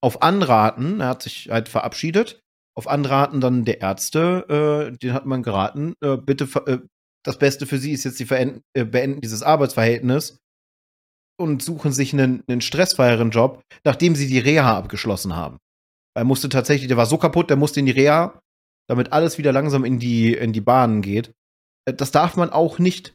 auf Anraten, er hat sich halt verabschiedet, auf Anraten dann der Ärzte, äh, den hat man geraten, äh, bitte, äh, das Beste für sie ist jetzt, sie äh, beenden dieses Arbeitsverhältnis und suchen sich einen, einen stressfreieren Job, nachdem sie die Reha abgeschlossen haben. Er musste tatsächlich, der war so kaputt, der musste in die Reha, damit alles wieder langsam in die, in die Bahnen geht. Äh, das darf man auch nicht,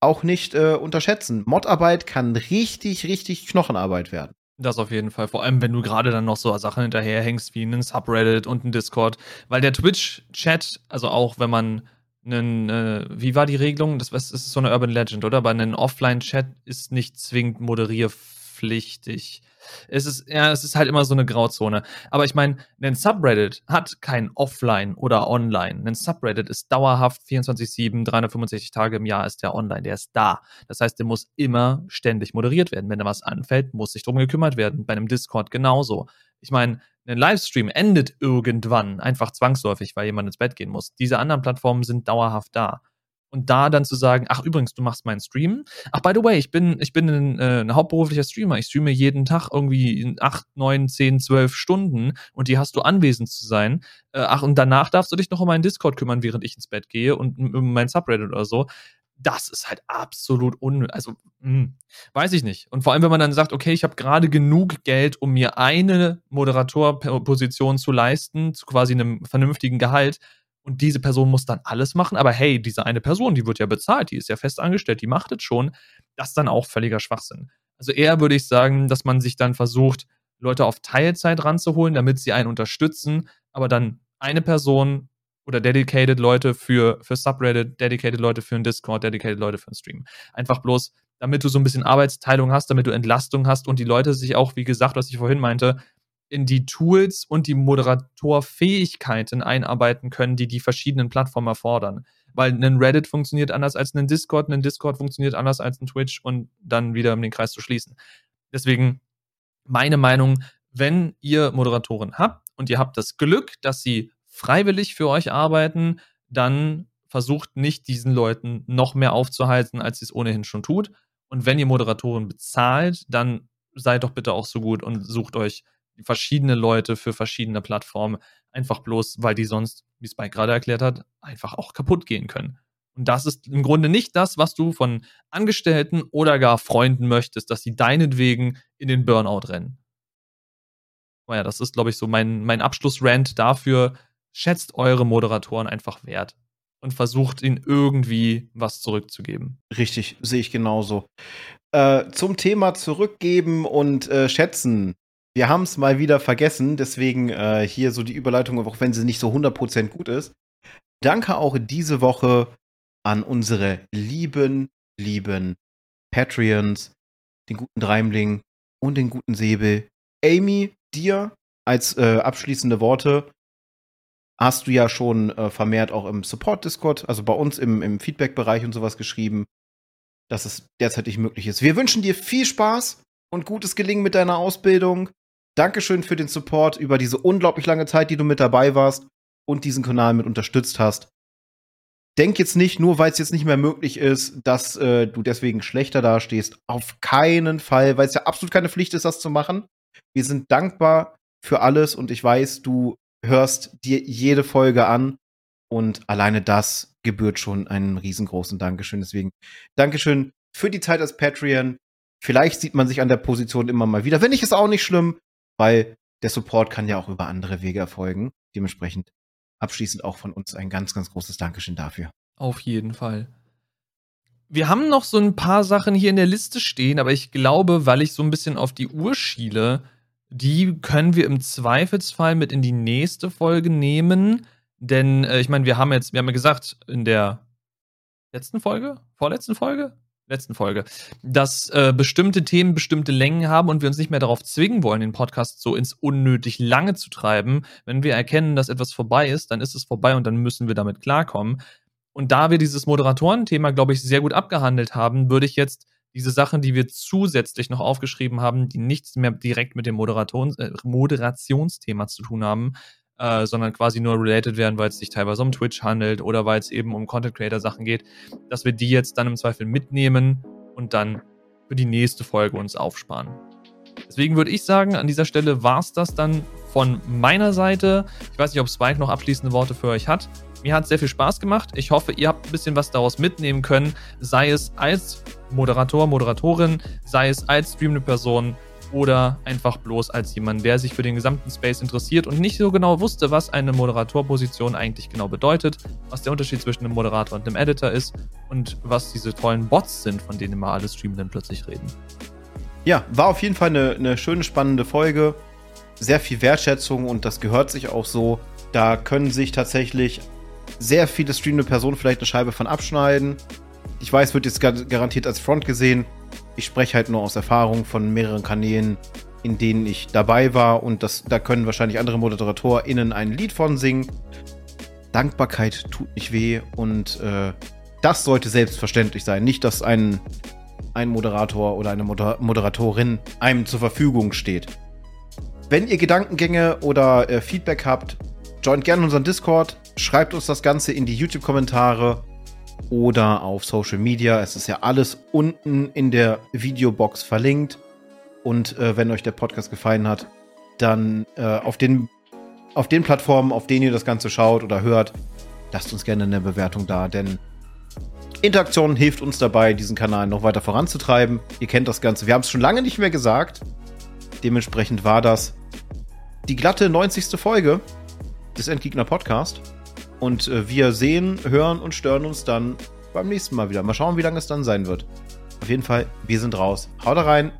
auch nicht äh, unterschätzen. Modarbeit kann richtig, richtig Knochenarbeit werden. Das auf jeden Fall. Vor allem, wenn du gerade dann noch so Sachen hinterherhängst wie einen Subreddit und einen Discord. Weil der Twitch-Chat, also auch wenn man einen, äh, wie war die Regelung? Das, das ist so eine Urban Legend, oder? Aber ein Offline-Chat ist nicht zwingend moderierpflichtig. Es ist, ja, es ist halt immer so eine Grauzone. Aber ich meine, ein Subreddit hat kein Offline oder Online. Ein Subreddit ist dauerhaft 24-7, 365 Tage im Jahr ist der online, der ist da. Das heißt, der muss immer ständig moderiert werden. Wenn da was anfällt, muss sich drum gekümmert werden. Bei einem Discord genauso. Ich meine, ein Livestream endet irgendwann, einfach zwangsläufig, weil jemand ins Bett gehen muss. Diese anderen Plattformen sind dauerhaft da. Und da dann zu sagen, ach übrigens, du machst meinen Stream. Ach, by the way, ich bin, ich bin ein, äh, ein hauptberuflicher Streamer. Ich streame jeden Tag irgendwie acht, neun, zehn, zwölf Stunden und die hast du anwesend zu sein. Äh, ach, und danach darfst du dich noch um meinen Discord kümmern, während ich ins Bett gehe und um mein Subreddit oder so das ist halt absolut un, also mh, hm, weiß ich nicht. Und vor allem, wenn man dann sagt, okay, ich habe gerade genug Geld, um mir eine Moderatorposition zu leisten, zu quasi einem vernünftigen Gehalt, und diese Person muss dann alles machen, aber hey, diese eine Person, die wird ja bezahlt, die ist ja fest angestellt, die macht es schon, das ist dann auch völliger Schwachsinn. Also eher würde ich sagen, dass man sich dann versucht, Leute auf Teilzeit ranzuholen, damit sie einen unterstützen, aber dann eine Person oder dedicated Leute für, für Subreddit, dedicated Leute für einen Discord, dedicated Leute für einen Stream. Einfach bloß, damit du so ein bisschen Arbeitsteilung hast, damit du Entlastung hast und die Leute sich auch, wie gesagt, was ich vorhin meinte, in die Tools und die Moderatorfähigkeiten einarbeiten können, die die verschiedenen Plattformen erfordern. Weil ein Reddit funktioniert anders als ein Discord, ein Discord funktioniert anders als ein Twitch und dann wieder um den Kreis zu schließen. Deswegen meine Meinung, wenn ihr Moderatoren habt und ihr habt das Glück, dass sie freiwillig für euch arbeiten, dann versucht nicht diesen Leuten noch mehr aufzuhalten, als sie es ohnehin schon tut. Und wenn ihr Moderatoren bezahlt, dann seid doch bitte auch so gut und sucht euch verschiedene Leute für verschiedene Plattformen, einfach bloß, weil die sonst, wie es Mike gerade erklärt hat, einfach auch kaputt gehen können. Und das ist im Grunde nicht das, was du von Angestellten oder gar Freunden möchtest, dass sie deinetwegen in den Burnout rennen. Naja, das ist, glaube ich, so mein, mein Abschlussrant dafür. Schätzt eure Moderatoren einfach wert und versucht ihnen irgendwie was zurückzugeben. Richtig, sehe ich genauso. Äh, zum Thema zurückgeben und äh, schätzen wir haben es mal wieder vergessen, deswegen äh, hier so die Überleitung, auch wenn sie nicht so 100% gut ist. Danke auch diese Woche an unsere lieben, lieben Patreons, den guten Dreimling und den guten Säbel. Amy, dir als äh, abschließende Worte hast du ja schon äh, vermehrt auch im Support-Discord, also bei uns im, im Feedback-Bereich und sowas geschrieben, dass es derzeit nicht möglich ist. Wir wünschen dir viel Spaß und gutes Gelingen mit deiner Ausbildung. Dankeschön für den Support über diese unglaublich lange Zeit, die du mit dabei warst und diesen Kanal mit unterstützt hast. Denk jetzt nicht, nur weil es jetzt nicht mehr möglich ist, dass äh, du deswegen schlechter dastehst. Auf keinen Fall, weil es ja absolut keine Pflicht ist, das zu machen. Wir sind dankbar für alles und ich weiß, du hörst dir jede Folge an und alleine das gebührt schon einen riesengroßen Dankeschön. Deswegen Dankeschön für die Zeit als Patreon. Vielleicht sieht man sich an der Position immer mal wieder. Wenn nicht, ist auch nicht schlimm weil der Support kann ja auch über andere Wege erfolgen. Dementsprechend abschließend auch von uns ein ganz, ganz großes Dankeschön dafür. Auf jeden Fall. Wir haben noch so ein paar Sachen hier in der Liste stehen, aber ich glaube, weil ich so ein bisschen auf die Uhr schiele, die können wir im Zweifelsfall mit in die nächste Folge nehmen. Denn äh, ich meine, wir haben jetzt, wir haben ja gesagt, in der letzten Folge, vorletzten Folge, letzten Folge, dass äh, bestimmte Themen bestimmte Längen haben und wir uns nicht mehr darauf zwingen wollen, den Podcast so ins unnötig lange zu treiben. Wenn wir erkennen, dass etwas vorbei ist, dann ist es vorbei und dann müssen wir damit klarkommen. Und da wir dieses Moderatorenthema, glaube ich, sehr gut abgehandelt haben, würde ich jetzt diese Sachen, die wir zusätzlich noch aufgeschrieben haben, die nichts mehr direkt mit dem Moderations äh, Moderationsthema zu tun haben, äh, sondern quasi nur related werden, weil es sich teilweise um Twitch handelt oder weil es eben um Content Creator Sachen geht, dass wir die jetzt dann im Zweifel mitnehmen und dann für die nächste Folge uns aufsparen. Deswegen würde ich sagen, an dieser Stelle war es das dann von meiner Seite. Ich weiß nicht, ob Spike noch abschließende Worte für euch hat. Mir hat es sehr viel Spaß gemacht. Ich hoffe, ihr habt ein bisschen was daraus mitnehmen können, sei es als Moderator, Moderatorin, sei es als streamende Person oder einfach bloß als jemand, der sich für den gesamten Space interessiert und nicht so genau wusste, was eine Moderatorposition eigentlich genau bedeutet, was der Unterschied zwischen einem Moderator und einem Editor ist und was diese tollen Bots sind, von denen immer alle Streamenden plötzlich reden. Ja, war auf jeden Fall eine, eine schöne, spannende Folge. Sehr viel Wertschätzung und das gehört sich auch so. Da können sich tatsächlich sehr viele streamende Personen vielleicht eine Scheibe von abschneiden. Ich weiß, wird jetzt garantiert als Front gesehen. Ich spreche halt nur aus Erfahrung von mehreren Kanälen, in denen ich dabei war und das, da können wahrscheinlich andere ModeratorInnen ein Lied von singen. Dankbarkeit tut nicht weh und äh, das sollte selbstverständlich sein. Nicht, dass ein, ein Moderator oder eine Moder Moderatorin einem zur Verfügung steht. Wenn ihr Gedankengänge oder äh, Feedback habt, joint gerne unseren Discord, schreibt uns das Ganze in die YouTube-Kommentare oder auf Social Media. Es ist ja alles unten in der Videobox verlinkt. Und äh, wenn euch der Podcast gefallen hat, dann äh, auf, den, auf den Plattformen, auf denen ihr das Ganze schaut oder hört, lasst uns gerne eine Bewertung da, denn Interaktion hilft uns dabei, diesen Kanal noch weiter voranzutreiben. Ihr kennt das Ganze. Wir haben es schon lange nicht mehr gesagt. Dementsprechend war das die glatte 90. Folge des Endgegner Podcast. Und äh, wir sehen, hören und stören uns dann beim nächsten Mal wieder. Mal schauen, wie lange es dann sein wird. Auf jeden Fall, wir sind raus. Haut rein.